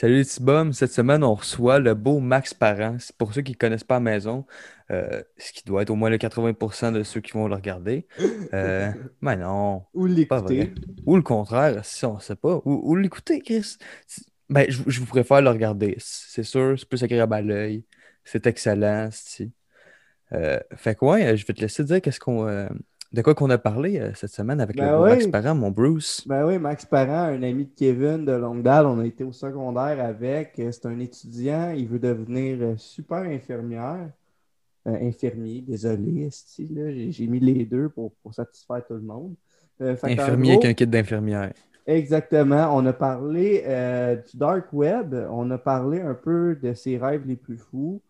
Salut les petits bums. Cette semaine, on reçoit le beau Max Parent. C'est pour ceux qui ne connaissent pas la maison, euh, ce qui doit être au moins le 80% de ceux qui vont le regarder. Euh, mais non, Ou l'écouter. Ou le contraire, si on ne sait pas. Ou, ou l'écouter, Chris. Ben, je, je vous préfère le regarder. C'est sûr, c'est plus agréable à l'œil. C'est excellent. Euh, fait que ouais, je vais te laisser dire qu'est-ce qu'on, euh, de quoi qu'on a parlé euh, cette semaine avec Ben le oui. Max Parent, mon Bruce? Ben oui, Max Parent, un ami de Kevin de longue date, on a été au secondaire avec. Euh, C'est un étudiant, il veut devenir euh, super infirmière. Euh, infirmier, désolé, j'ai mis les deux pour, pour satisfaire tout le monde. Euh, Infirmier avec un kit d'infirmière. Exactement. On a parlé du dark web. On a parlé un peu de ses rêves les plus fous.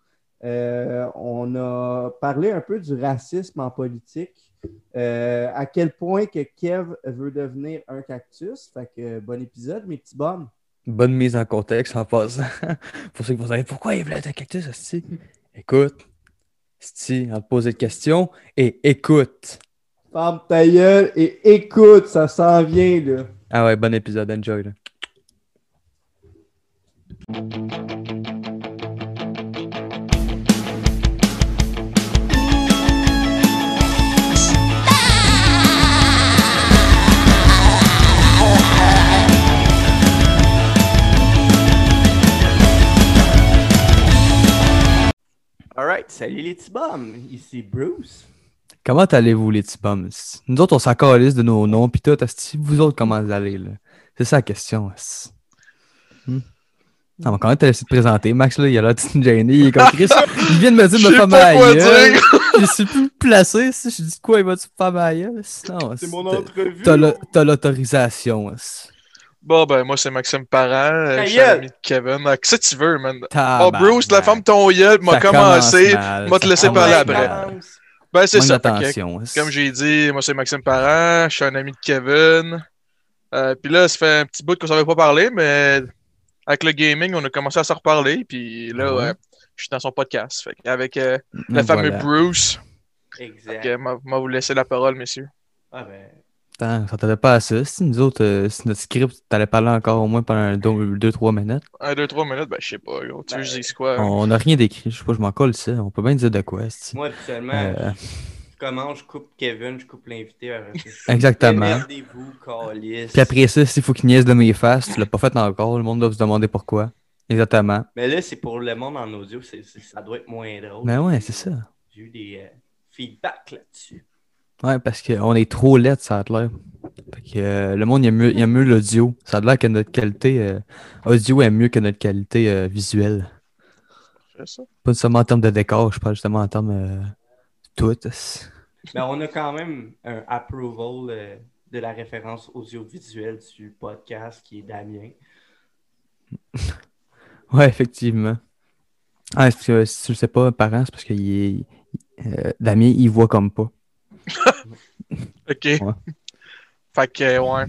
Euh, on a parlé un peu du racisme en politique. Euh, à quel point que Kev veut devenir un cactus. Fait que euh, bon épisode, mes petits bums. Bonne mise en contexte en passant. Pour ceux qui vont se dire pourquoi il voulait être un cactus, Asti? Écoute, Asti, on te poser de questions et écoute. Ferme ta gueule et écoute, ça s'en vient là. Ah ouais, bon épisode, enjoy. Là. Salut les petits bums, ici Bruce. Comment allez-vous, les petits bums? Nous autres, on s'en calisse de nos noms, pis tout, Asti, vous autres, comment vous allez, là? C'est ça la question, Asti. Hmm? Va quand même te laisser te présenter. Max, là, il a l'air de gêné. Il est comme Chris. Il vient de me dire de me faire pas ma gueule. Je suis plus placé. Si je dis quoi, il va te faire ma gueule? Non, C'est mon t'as- entrevue. T'as t'as l'autorisation. Bon, ben, moi, c'est Maxime Parent. euh, Je suis ami de Kevin. Qu'est-ce que tu veux, man? Oh. Bruce, la femme ton gueule, m'a commencé. m'a te commence parler mal. après. Ben, c'est ça. Comme j'ai dit, moi, c'est Maxime Parent. Je suis un ami de Kevin. Euh, puis là, ça fait un petit bout qu'on savait pas parler, mais avec le gaming, on a commencé à s'en reparler. Puis là, je suis dans son podcast. Avec euh, le fameux. Bruce, Exact. m'a m'a vous laisser la parole, messieurs. Ah ben, Attends, ça t'allait pas à ça. Si nous autres, euh, si notre script, t'allais parler encore au moins pendant 2-3 minutes. Un, deux, trois minutes, ben, je sais pas. gros. Tu veux que je Ben, dise quoi? On n'a rien d'écrit. Je sais pas, je m'en colle ça. On peut bien dire de quoi. moi habituellement, Euh, je commence, je coupe Kevin, je coupe l'invité. Exactement. Puis après ça, s'il faut qu'il niaise de mes faces, tu l'as pas fait encore. Le monde doit se demander pourquoi. Exactement. Mais là, c'est pour le monde en audio, ça doit être moins drôle. Ben ouais, c'est ça. J'ai eu des euh, feedbacks là-dessus. Ouais, parce qu'on est trop laid, ça a l'air. Fait que euh, le monde, il aime mieux, il aime mieux l'audio. Ça a l'air que notre qualité euh, audio est mieux que notre qualité euh, visuelle. C'est ça. Pas seulement en termes de décor, je parle justement en termes euh, tout. Mais on a quand même un approval euh, de la référence audiovisuelle du podcast qui est Damien. Ouais, effectivement. Ah, que si tu le sais pas, parent, c'est parce que il est... euh, Damien, il voit comme pas. Ok. Fait que, ouais.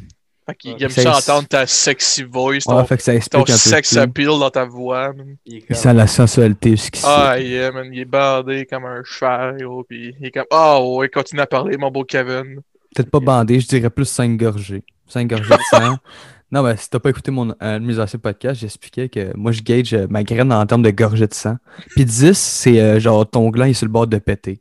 Fait qu'il Ouais. aime Ça, entendre ta sexy voice, Ouais, ton, fait que ça ton explique un peu. sex plus. appeal dans ta voix. man. Il est Il comme- sent la sensualité jusqu'ici. Ah, yeah, man. Il est bandé comme un cheval, gros. Pis il est comme, ah, ouais, continue à parler, mon beau Kevin. Peut-être pas bandé, je dirais plus 5 gorgées. 5 gorgées de sang. Non, mais si t'as pas écouté mon de mes anciens podcasts, j'expliquais que moi, je gauge euh, ma graine en termes de gorgées de sang. Puis 10, c'est euh, genre ton gland est sur le bord de péter.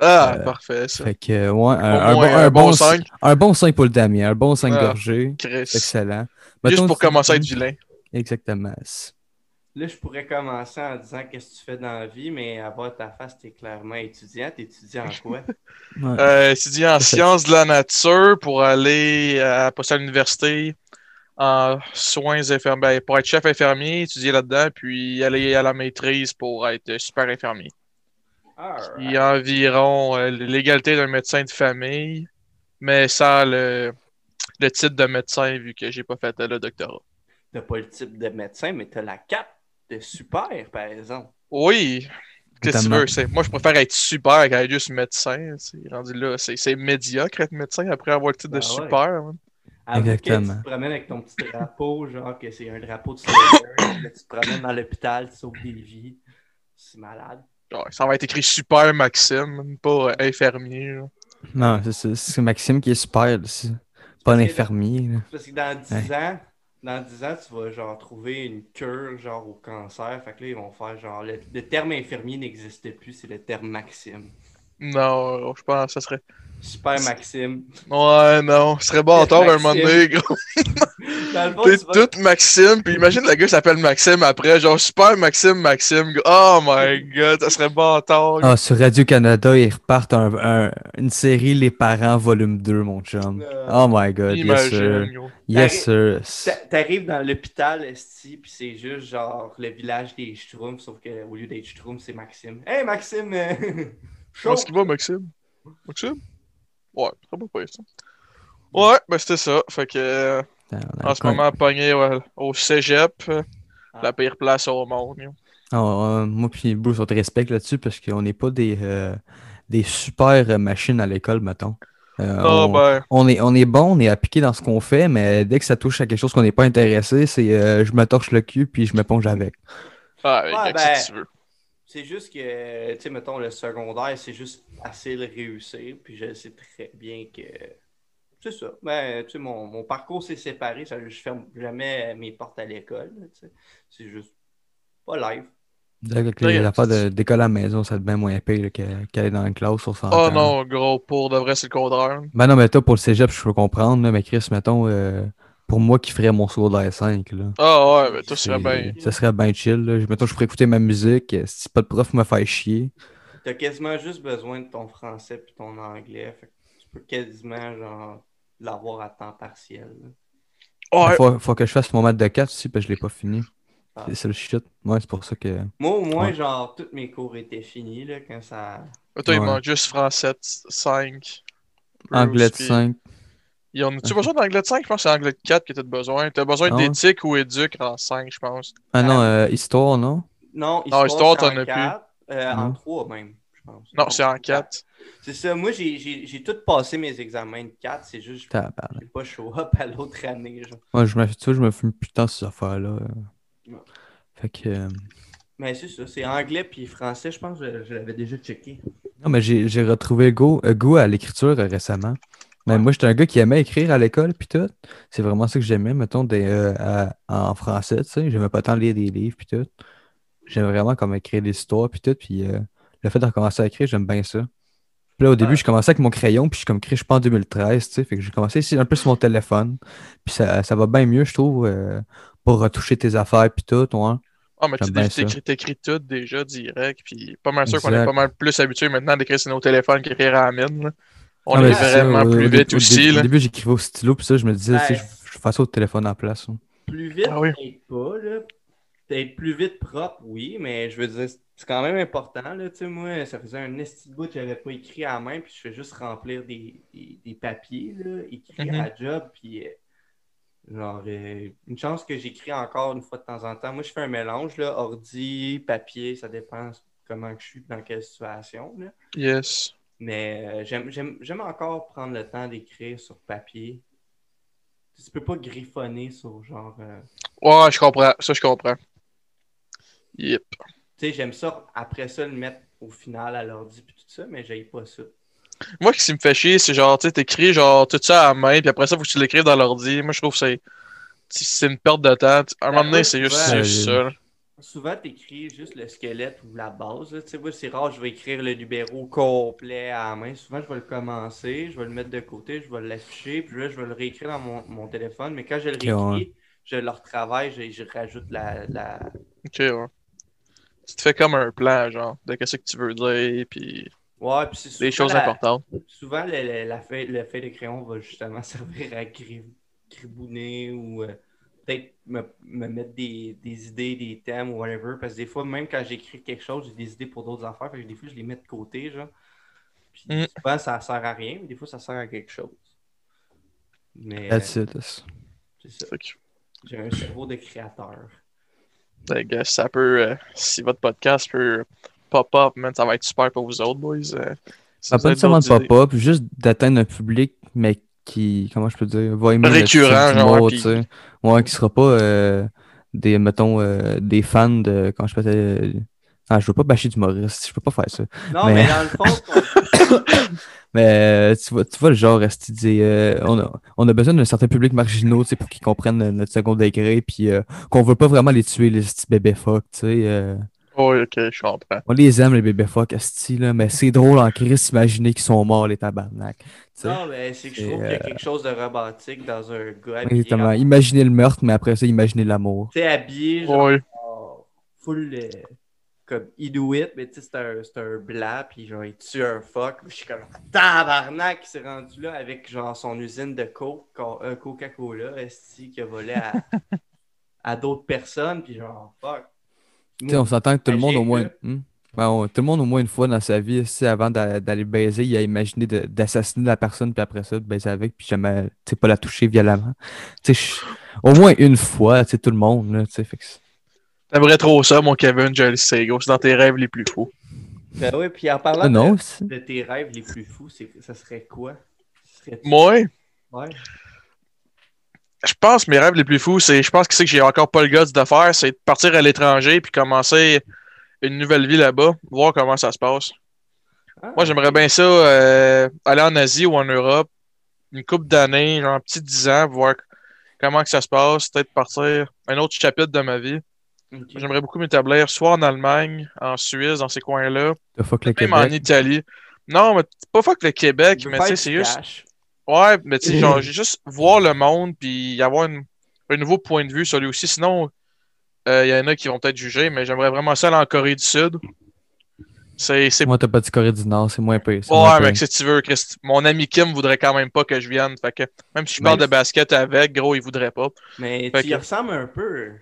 Ah, Euh, parfait, ça. Fait que, euh, ouais, un, moins bon, un un bon bon, cinq. un bon 5 pour le Damien, un bon 5 Ah. C'est excellent. Juste pour commencer à être vilain. Exactement. Là, je pourrais commencer en disant qu'est-ce que tu fais dans la vie, mais à voir ta face, t'es clairement étudiant. T'es étudiant en quoi? Ouais. Euh, étudier en sciences de la nature pour aller à, passer à l'université en soins infirmiers, pour être chef infirmier, étudier là-dedans, puis aller à la maîtrise pour être super infirmier. Il y a environ euh, l'égalité d'un médecin de famille, mais sans le, le titre de médecin vu que j'ai pas fait le doctorat. T'as pas le type de médecin, mais t'as la cape de super, par exemple. Oui, qu'est-ce que tu veux? c'est- Moi, je préfère être super qu'être juste médecin. Rendu là, c'est c'est médiocre être médecin après avoir le titre de Ah ouais. super. man. Que Exactement. tu te promènes avec ton petit drapeau, genre que c'est un drapeau de Slayer, tu te promènes dans l'hôpital, tu sauves des vies. C'est malade. Ouais, ça va être écrit super Maxime, pas euh, infirmier. là. Non, c'est Maxime qui est super. C'est pas un Parce que- infirmier. là. Parce que dans 10 ans, dans 10 ans, tu vas genre trouver une cure genre au cancer. Fait que là, ils vont faire genre le, le terme infirmier n'existait plus, c'est le terme Maxime. Non, je pense que ça serait. Super Maxime. Ouais, non, ce serait bâtard un moment donné, gros. T'es tu vas- tout Maxime, puis imagine le gars s'appelle Maxime après, genre super Maxime, Maxime. Oh my god, ça serait bâtard. Ah, sur Radio-Canada, ils repartent un- un- une série Les Parents, volume 2, mon chum. Euh, Oh my god, yes sir. Yes sir. T'a- T'arrives dans l'hôpital, esti, puis c'est juste genre le village des Schtroumpfs, sauf qu'au lieu d'être Schtroumpf, c'est Maxime. Hey Maxime! Comment est-ce qu'il va, Maxime? Maxime? Ouais, ça va pas ça. Ouais, ben c'était ça. Fait que euh, en ce moment, pogné ouais, au cégep, euh, Ah. la pire place au monde. Ah, euh, moi puis Bruce, on te respecte là-dessus parce qu'on n'est pas des, euh, des super euh, machines à l'école, mettons. Euh, Ah on, ben, on est, on est bon, on est appliqué dans ce qu'on fait, mais dès que ça touche à quelque chose qu'on n'est pas intéressé, c'est euh, je me torche le cul puis je m'éponge avec. ah, avec Ouais, ben, que tu veux. C'est juste que, tu sais, mettons, le secondaire, c'est juste assez le réussir, puis je sais très bien que. C'est ça. Ben, tu sais, mon, mon parcours s'est séparé, ça, je ferme jamais mes portes à l'école, là, tu sais. C'est juste pas live. Avec les y a- affaires de- d'école à la maison, ça devient moins pire qu'aller dans la classe, s'entend. Oh non, gros, pour de vrai, c'est le contraire. Ben non, mais toi, pour le cégep, je peux comprendre, là, mais Chris, mettons, euh, pour moi qui ferais mon secondaire 5, là. Ah ouais, ben toi, c'est bien. Ça serait bien chill. Là. Mettons, je pourrais écouter ma musique. euh, Si pas de prof me fait chier. T'as quasiment juste besoin de ton français puis ton anglais. Fait que tu peux quasiment, genre, l'avoir à temps partiel. là. Ouais, Faut, faut que je fasse mon maths de 4 aussi, parce que je l'ai pas fini. Ah. C'est- le shit. Ouais, c'est pour ça que. Moi, au moins, Ouais. genre, tous mes cours étaient finis, là, quand ça. toi, il manque juste français 5. Anglais de 5. Ils ont... Tu as besoin d'anglais de 5? Je pense que c'est anglais de 4 que tu as besoin. Tu as besoin Ah d'éthique ou éduque en 5, je pense. Ah non, euh, histoire, non? Non, Non, histoire, t'en en as plus. euh, en Non. 3 même, je pense. Non, c'est en 4. C'est ça. Moi, j'ai- j'ai j'ai tout passé mes examens de 4. C'est juste que n'ai pas show up à l'autre année. Genre. Moi, je me, tu vois, je me fume putain ces affaires-là. euh. Ouais. Fait que. euh, Mais c'est ça. C'est anglais puis français, je pense que je, je l'avais déjà checké. Non, mais j'ai j'ai retrouvé goût, le goût à l'écriture euh, récemment. Mais Ouais. moi, j'étais un gars qui aimait écrire à l'école, puis tout. C'est vraiment ça que j'aimais, mettons, des, euh, à- en français, tu sais. J'aimais pas tant lire des livres, puis tout. J'aimais vraiment comme écrire des histoires, puis tout. Puis euh, le fait de recommencer à écrire, j'aime bien ça. Puis là, au début, Ouais. je commençais avec mon crayon, puis je suis comme écrit, je pas en 2013, tu sais. Fait que j'ai commencé ici un peu sur mon téléphone. Puis ça, ça va bien mieux, je trouve, euh, pour retoucher tes affaires, puis tout, ouais. Ah, mais tu t'écris tout déjà direct. Puis pas mal sûr qu'on est pas mal plus habitué maintenant d'écrire sur nos téléphones qu'écrire à la mine. là. On Ah, est ça, vraiment plus vite au- aussi. Au là. début, j'écrivais au stylo, puis ça, je me disais, Ouais. je, je fais ça au téléphone en place. hein. Plus vite, Ah oui. pas. Là. Peut-être plus vite propre, oui, mais je veux dire, c'est quand même important. Là, tu sais, moi, ça faisait un esti de bout que j'avais pas écrit à la main, puis je fais juste remplir des, des, des papiers, là, Mhm. à la job, puis euh, genre, euh, une chance que j'écris encore une fois de temps en temps. Moi, je fais un mélange, là, ordi, papier, ça dépend comment que je suis, dans quelle situation. Là. Yes. Mais euh, j'aime- j'aime j'aime encore prendre le temps d'écrire sur papier. Tu peux pas griffonner sur genre. euh, Ouais, je comprends. Ça, je comprends. Yep. Tu sais, j'aime ça après ça le mettre au final à l'ordi puis tout ça, mais j'aille pas ça. Moi, ce qui me fait chier, c'est genre, tu sais, t'écris genre tout ça à la main, puis après ça, faut que tu l'écrives dans l'ordi. Moi, je trouve que c'est. C'est une perte de temps. À un Ben, moment donné, c'est juste, ouais. c'est juste ça. Souvent, tu écris juste le squelette ou la base. Tu sais, moi, c'est rare, je vais écrire le numéro complet à la main. Souvent, je vais le commencer, je vais le mettre de côté, je vais l'afficher, puis là, je vais le réécrire dans mon, mon téléphone. Mais quand je le réécris, ouais. je le retravaille, je, je rajoute la, la, Ok, ouais. Tu te fais comme un plan, genre, de qu'est-ce que tu veux dire, puis Ouais, puis c'est les choses la- importantes. Souvent, le, le- la feuille, le feuille de crayon va justement servir à gri- gribouiner ou euh, peut-être me, me mettre des, des idées, des thèmes ou whatever. Parce que des fois, même quand j'écris quelque chose, j'ai des idées pour d'autres affaires. Fait que des fois, je les mets de côté, genre. Puis Mm. souvent, ça sert à rien, mais des fois, ça sert à quelque chose. Mais That's it. that's- c'est ça. J'ai un cerveau de créateur. ben, gars, ça peut. euh, si votre podcast peut pop-up, man, ça va être super pour vous autres, boys. euh, si pas nécessairement de pop-up, juste d'atteindre un public, mais qui, comment je peux dire, va aimer le Récurrent, style genre, tu. Ouais, qui sera pas euh, des, mettons, euh, des fans de, quand je faisais... Ah, je veux pas bâcher d'humoriste, je peux pas faire ça. Non, Mais- mais, dans le fond, Mais tu vois, tu vois le genre, euh, on, a, on a besoin d'un certain public marginaux, tu sais, pour qu'ils comprennent notre second degré, puis euh, qu'on veut pas vraiment les tuer, les petits bébés fuck, tu sais. euh. Oui, ok, je comprends. on les aime, les bébés fuck, là, mais c'est drôle en crise, imaginer qu'ils sont morts, les tabarnak. Non, mais c'est que je trouve qu'il y a euh, quelque chose de romantique dans un gars habillé. Exactement. en- Imaginez le meurtre, mais après ça, imaginez l'amour. Tu sais, habillé, genre, Oui. full. euh, comme Inuit, mais tu sais, c'est un, c'est un blanc, puis genre, il tue un fuck. Je suis comme, tabarnak, il s'est rendu là avec genre son usine de Coke, co- euh, Coca-Cola, esti, qui a volé à, à d'autres personnes, puis genre, fuck. Tu sais, on s'entend que tout le monde au moins. Hmm? Ben, on- tout le monde au moins une fois dans sa vie, avant d'a- d'aller baiser, il a imaginé d'assassiner la personne, puis après ça, de baiser avec, puis jamais, tu sais, pas la toucher violemment. Tu sais, je- au moins une fois, tu sais, tout le monde, là, tu sais, fait que T'aimerais trop ça, mon Kevin, je le sais, gros. C'est dans tes rêves les plus fous. Ben oui, puis en parlant Ah, non, de, tes rêves les plus fous, c'est- ça serait quoi? Serait- Moi, Ouais. Je pense que mes rêves les plus fous, c'est. Je pense que c'est que j'ai encore pas le guts de faire, c'est de partir à l'étranger puis commencer une nouvelle vie là-bas, voir comment ça se passe. Ah, Moi, j'aimerais bien ça, euh, aller en Asie ou en Europe, une couple d'années, genre un petit 10 ans, voir comment que ça se passe, peut-être partir un autre chapitre de ma vie. J'aimerais beaucoup m'établir soit en Allemagne, en Suisse, dans ces coins-là, même en. Italie. Non, mais pas fuck le Québec, mais tu sais, c'est juste. Ouais, mais tu sais, genre, j'ai juste voir le monde puis avoir une- un nouveau point de vue sur lui aussi. Sinon, euh, il y en a qui vont peut-être juger, mais j'aimerais vraiment ça aller en Corée du Sud. C'est. c'est... Moi, t'as pas dit Corée du Nord, c'est moins pire. c'est Ouais, moins mais pire. si tu veux, Christ, mon ami Kim voudrait quand même pas que je vienne. Fait que même si je parle Mais- de basket avec, gros, il voudrait pas. Mais tu y que- ressembles un peu.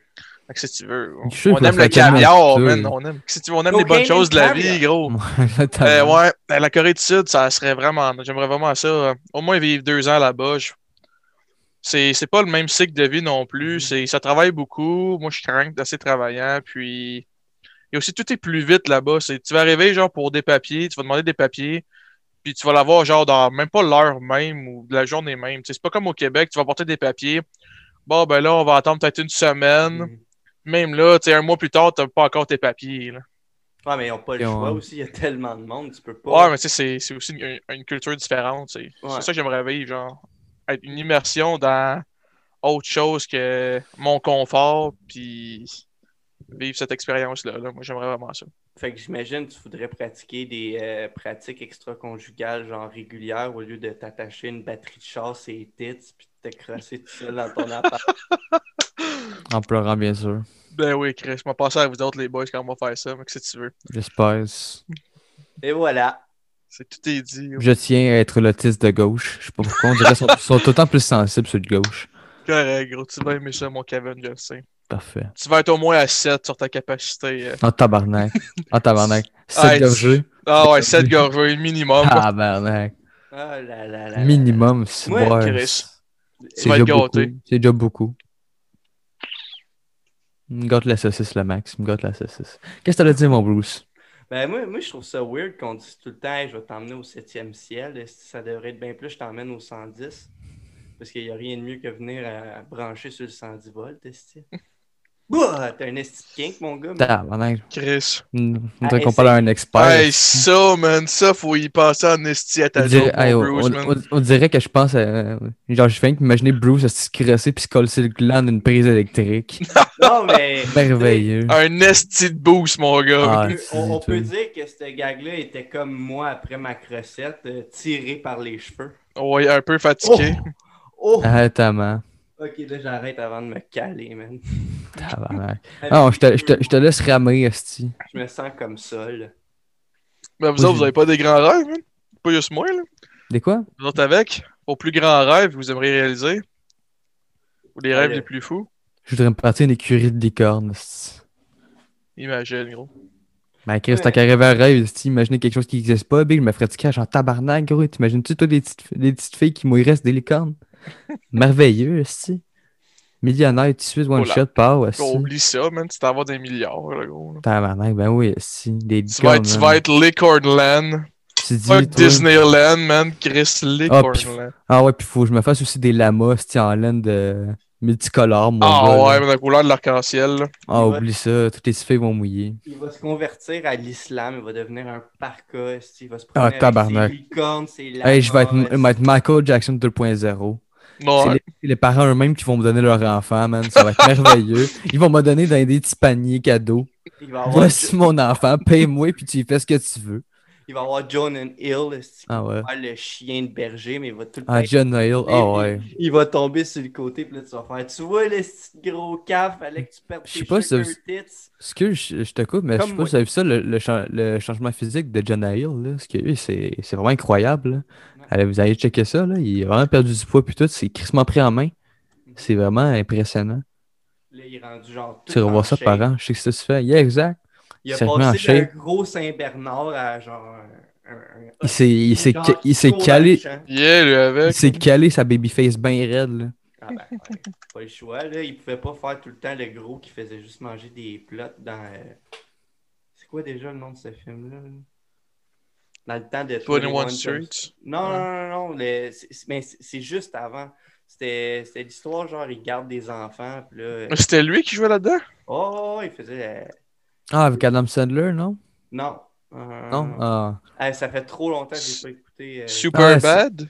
Que si tu veux. On, aime le caviar, man. On aime, si tu veux, on aime les bonnes choses de la vie, gros. Ouais, Euh, ouais, euh, la Corée du Sud, ça serait vraiment. J'aimerais vraiment ça. euh, Au moins vivre deux ans là-bas. Je- C'est c'est pas le même cycle de vie non plus. C'est Ça travaille beaucoup. Moi, je suis assez travaillant. Puis. Et aussi, tout est plus vite là-bas. C'est- Tu vas arriver, genre, pour des papiers. Tu vas demander des papiers. Puis tu vas l'avoir, genre, dans même pas l'heure même ou de la journée même. C'est pas comme au Québec. Tu vas porter des papiers. Bon, ben là, on va attendre peut-être une semaine. Mm. Même là, tu sais, un mois plus tard, t'as pas encore tes papiers. là. Ouais, mais ils n'ont pas le choix aussi. Il y a tellement de monde, tu peux pas. Ouais, mais tu sais, c'est- c'est aussi une, une culture différente. C'est ça que j'aimerais vivre, genre. Être une immersion dans autre chose que mon confort, puis vivre cette expérience-là. là. Moi, j'aimerais vraiment ça. Fait que j'imagine que tu voudrais pratiquer des euh, pratiques extra-conjugales, genre régulières, au lieu de t'attacher une batterie de chasse et tits, puis de tout seul dans ton appart. En pleurant, bien sûr. Ben oui, Chris, je vais passer à vous autres, les boys, quand on va faire ça, mais que si tu veux. J'espère. Et voilà. C'est tout est dit. Je tiens à être l'autiste de gauche. Je sais pas pourquoi. On dirait qu'ils sont, sont autant plus sensibles sur le gauche. Correct, gros. Tu vas aimer ça, mon Kevin, je le sais. Parfait. Tu vas être au moins à 7 sur ta capacité. euh. En tabarnak. En tabarnak. Ah, 7 gorgées. Ah ouais, 7 gorgées minimum. Tabarnak. Ah là là là. Minimum, c'est ouais, Chris. C'est déjà déjà beaucoup. Il me gâte la saucisse, le max. Il me gâte la saucisse. Qu'est-ce que t'as à dire, mon Bruce? Ben, moi, moi, je trouve ça weird qu'on dise tout le temps Hey, je vais t'emmener au 7e ciel. Ça devrait être bien plus, je t'emmène au 110. Parce qu'il n'y a rien de mieux que venir à, à brancher sur le 110 volts. Bah, t'es un esti de kink, mon gars. Tabarnak. Chris. On Ah, dirait qu'on parle à un expert. Hey, ça, man, ça, faut y passer en esti à On ta dirait, hey, on, Bruce, on- man. on dirait que je pense à. Genre, je viens d'imaginer Bruce à se crosser puis se coller le gland d'une prise électrique. Non, mais. Merveilleux. Un esti de boost, mon gars. Ah, On peut- on, on dire que ce gag-là était comme moi après ma crocette, euh, tiré par les cheveux. Ouais, un peu fatigué. Oh! Ah, tellement. Ok, là j'arrête avant de me caler, man. Tabarnak. Non, je te, je, te, je te laisse ramer, Esti. Je me sens comme ça, là. Mais vous autres, vous avez pas des grands rêves, man? Pas juste moi, là. Des quoi? Vous autres avec? Vos plus grands rêves que vous aimeriez réaliser? Ou les rêves Allez. les plus fous? Je voudrais me partir une écurie de licorne, Esti. Imagine, gros. Ben, Chris, t'as qu'à rêver un rêve. Imaginez quelque chose qui n'existe pas, Big. Je me ferais du cash en tabarnak, gros. T'imagines-tu, toi, des petites, des petites filles qui mourraient des licornes? Merveilleux, Esti. Millionnaire, de suite, one Oh shot, Esti. oublie ça, man. Tu t'en vas des milliards, là, gros. là. Tabarnak, ben oui, Esti. Des Tu vas, être, tu vas être. Tu dis, toi- Disneyland, man. Chris, Liquorland. Ah ouais, puis faut que je me fasse aussi des lamas, Esti, en laine de. multicolore, mon Ah gars. ouais, mais la couleur de l'arc-en-ciel. là. Ah, va- oublie ça. Toutes les filles vont mouiller. Il va se convertir à l'islam, il va devenir un parka, il va se Ah, avec tabarnak. ses licornes, ses Hey, je vais être, lamas, je vais être Michael Jackson 2.0. C'est Ouais. les, parents eux-mêmes qui vont me donner leur enfant, man. Ça va être merveilleux. Ils vont me donner dans des petits paniers cadeaux. avoir, Voici mon enfant, paye-moi, puis tu y fais ce que tu veux. Il va avoir John and Hill, Ah ouais. le chien de berger, mais il va tout le temps Ah, John Hill, ah ouais. Il va tomber sur le côté, puis là, tu vas faire, tu vois, le gros caf, fallait que tu perdes Je tes sais pas si tits. Que je, je te coupe, mais je sais pas si vous avez vu ça, le, le cha- le changement physique de John Hill, là. Ce qu'il a eu, c'est vraiment incroyable. là. Ouais. Allez, vous allez checker ça, là. Il a vraiment perdu du poids, puis tout. C'est crissement pris en main. C'est vraiment impressionnant. Là, il est rendu genre. tout Tu revois ça shape. par an. Je sais que ça se fait. Yeah, exact. Il a passé d'un gros Saint-Bernard à genre. Un, Il s'est il s'est genre ca- il s'est trop calé. Yeah, lui Il avec. s'est calé sa babyface bien raide, là. Ah ben, ouais, pas le choix, là. Il pouvait pas faire tout le temps le gros qui faisait juste manger des plots dans. euh, C'est quoi déjà le nom de ce film-là? là? Dans le temps de 21 Jump- Street. Non, non, non, non. le- c'est- c'est- Mais c'est juste avant. C'était c'était l'histoire, genre, il garde des enfants, puis là. Mais C'était lui qui jouait là-dedans? Oh, il faisait. Euh, Ah, avec Adam Sandler, non? Non. Euh, Non? Ah. ah, ça fait trop longtemps que j'ai pas écouté. euh, Super Ah, Bad?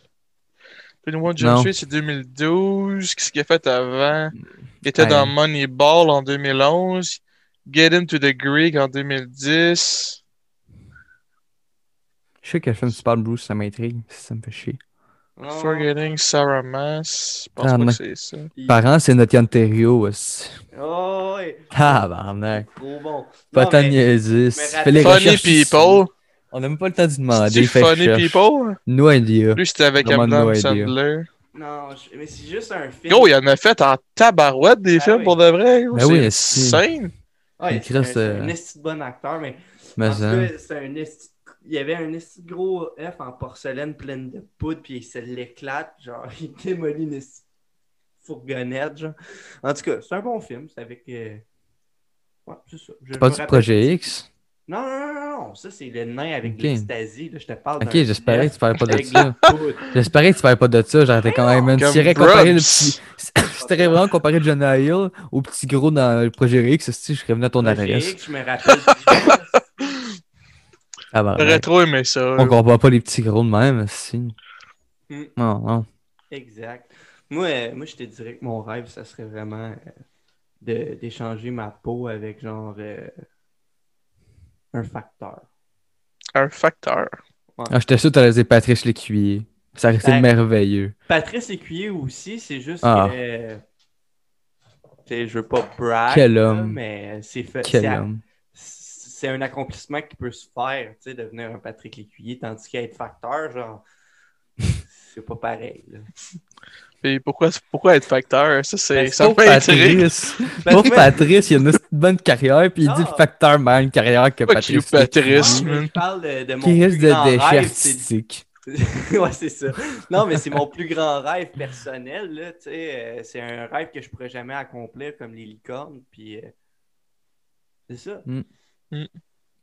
21 Jump. Street, c'est 2012. Qu'est-ce qu'il a fait avant? Il était dans Moneyball en 2011. Get Him to the Greek en 2010. Je sais quel film tu parles, Bruce, ça m'intrigue. Ça me fait chier. Forgetting Sarah Mass. Je pense Ah, pas non. que c'est ça. Parents, c'est notre Yann Terrio. aussi. Oh, ouais. Ah, barnac. Trop bon. Pas Non, tant mais- niaiser. mais Fais les Funny. People. On n'a même pas le temps d'y demander. C'est Funny. People? No idea. Lui, c'était avec Vraiment no Adam idea. Sandler. Non, je- mais c'est juste un film. Yo, il en a fait en tabarouette des Ah films oui. pour de vrai. Ben c'est oui, insane. Ouais, c'est un, euh, esti de bon acteur, mais, Mais en tout cas, c'est un esti- il y avait un esti gros F en porcelaine pleine de poudre, puis il se l'éclate, genre, il démolit une fourgonnette, genre. En tout cas, c'est un bon film, c'est avec... euh, Ouais, c'est ça. Je- pas du projet X? Non, non, non, ça c'est le nain avec Ok. l'extasie, là, je te parle Ok, j'espérais que tu parlais pas de ça. J'espérais que tu parlais pas de ça. J'arrêtais quand même. Man. Comme Tu irais comparer le petit. T'aurais vraiment comparé Jonah Hill au petit gros dans le projet X, si je serais venu à ton adresse. X, je me rappelle. J'aurais trop aimé ça. On compare pas les petits gros de même, si. Hmm. Non, non. Exact. Moi, euh, moi, je te dirais que mon rêve, ça serait vraiment euh, de- d'échanger ma peau avec genre euh, un facteur. Un facteur. Ah, j'étais sûr que t'allais dire Patrice Lécuyer. Ça aurait été Ben- merveilleux. Patrice Écuyer aussi, c'est juste Ah. que. euh, je veux pas brag. Quel là, homme. mais c'est fait. Quel homme. C'est un accomplissement qui peut se faire, tu sais, devenir un Patrick Lécuyer, tandis qu'être facteur, genre, c'est pas pareil. là. Puis pourquoi, pourquoi être facteur? Ça, c'est, Ben, ça. Patrice. Vois- Patrice, il a une bonne carrière, puis il dit Ah. le facteur mal une carrière que Pas Patrice. Patrice. Je parle de, de mon Qui risque plus de grand déchets rêve, ouais, c'est ça. Non, mais c'est mon plus grand rêve personnel, là, tu sais. euh, c'est un rêve que je pourrais jamais accomplir comme les licornes, puis... euh, c'est ça.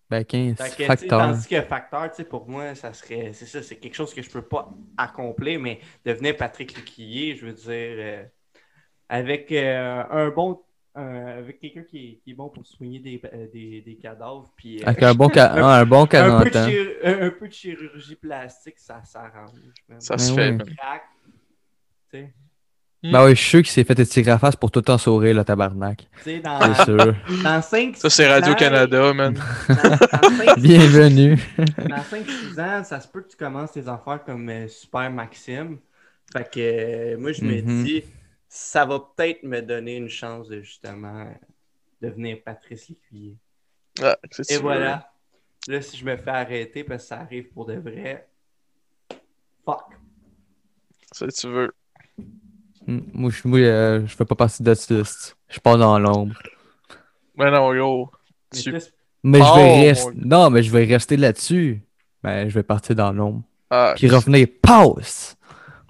Ben, 15 Fait que, facteur. tandis que facteur, tu sais, pour moi, ça serait... C'est ça, c'est quelque chose que je peux pas accomplir, mais devenir Patrick Luquillier, je veux dire, euh, avec euh, un bon... euh, avec quelqu'un qui est, qui est bon pour soigner des, des, des cadavres, puis... euh, Avec un bon, ca... un bon un, peu canon de temps. chir- un- un peu de chirurgie plastique, ça s'arrange. man. Ça Ben se fait. man. Sais. Ben oui, je suis sûr qu'il s'est fait étirer la face pour tout le temps sourire, le tabarnak. C'est sûr. dans 5 Ça, c'est Radio-Canada, man. Dans, dans 5, Bienvenue. dans 5-6 ans, ça se peut que tu commences tes affaires comme euh, Super Maxime. Fait que euh, moi, je me Mhm. dis, ça va peut-être me donner une chance de justement devenir Patrice Lécuyer. Ah, c'est Et voilà. Là, si je me fais arrêter parce que ça arrive pour de vrai, fuck. Ça, tu veux. Mm, Moi, je, moi, euh, je fais pas partie de ça. c'est- Je pars dans l'ombre. Mais non, yo. Mais Tu- Mais je vais rester. mon- Non, mais je vais rester là-dessus. Ben, je vais partir dans l'ombre. Ah, Puis revenir, pause!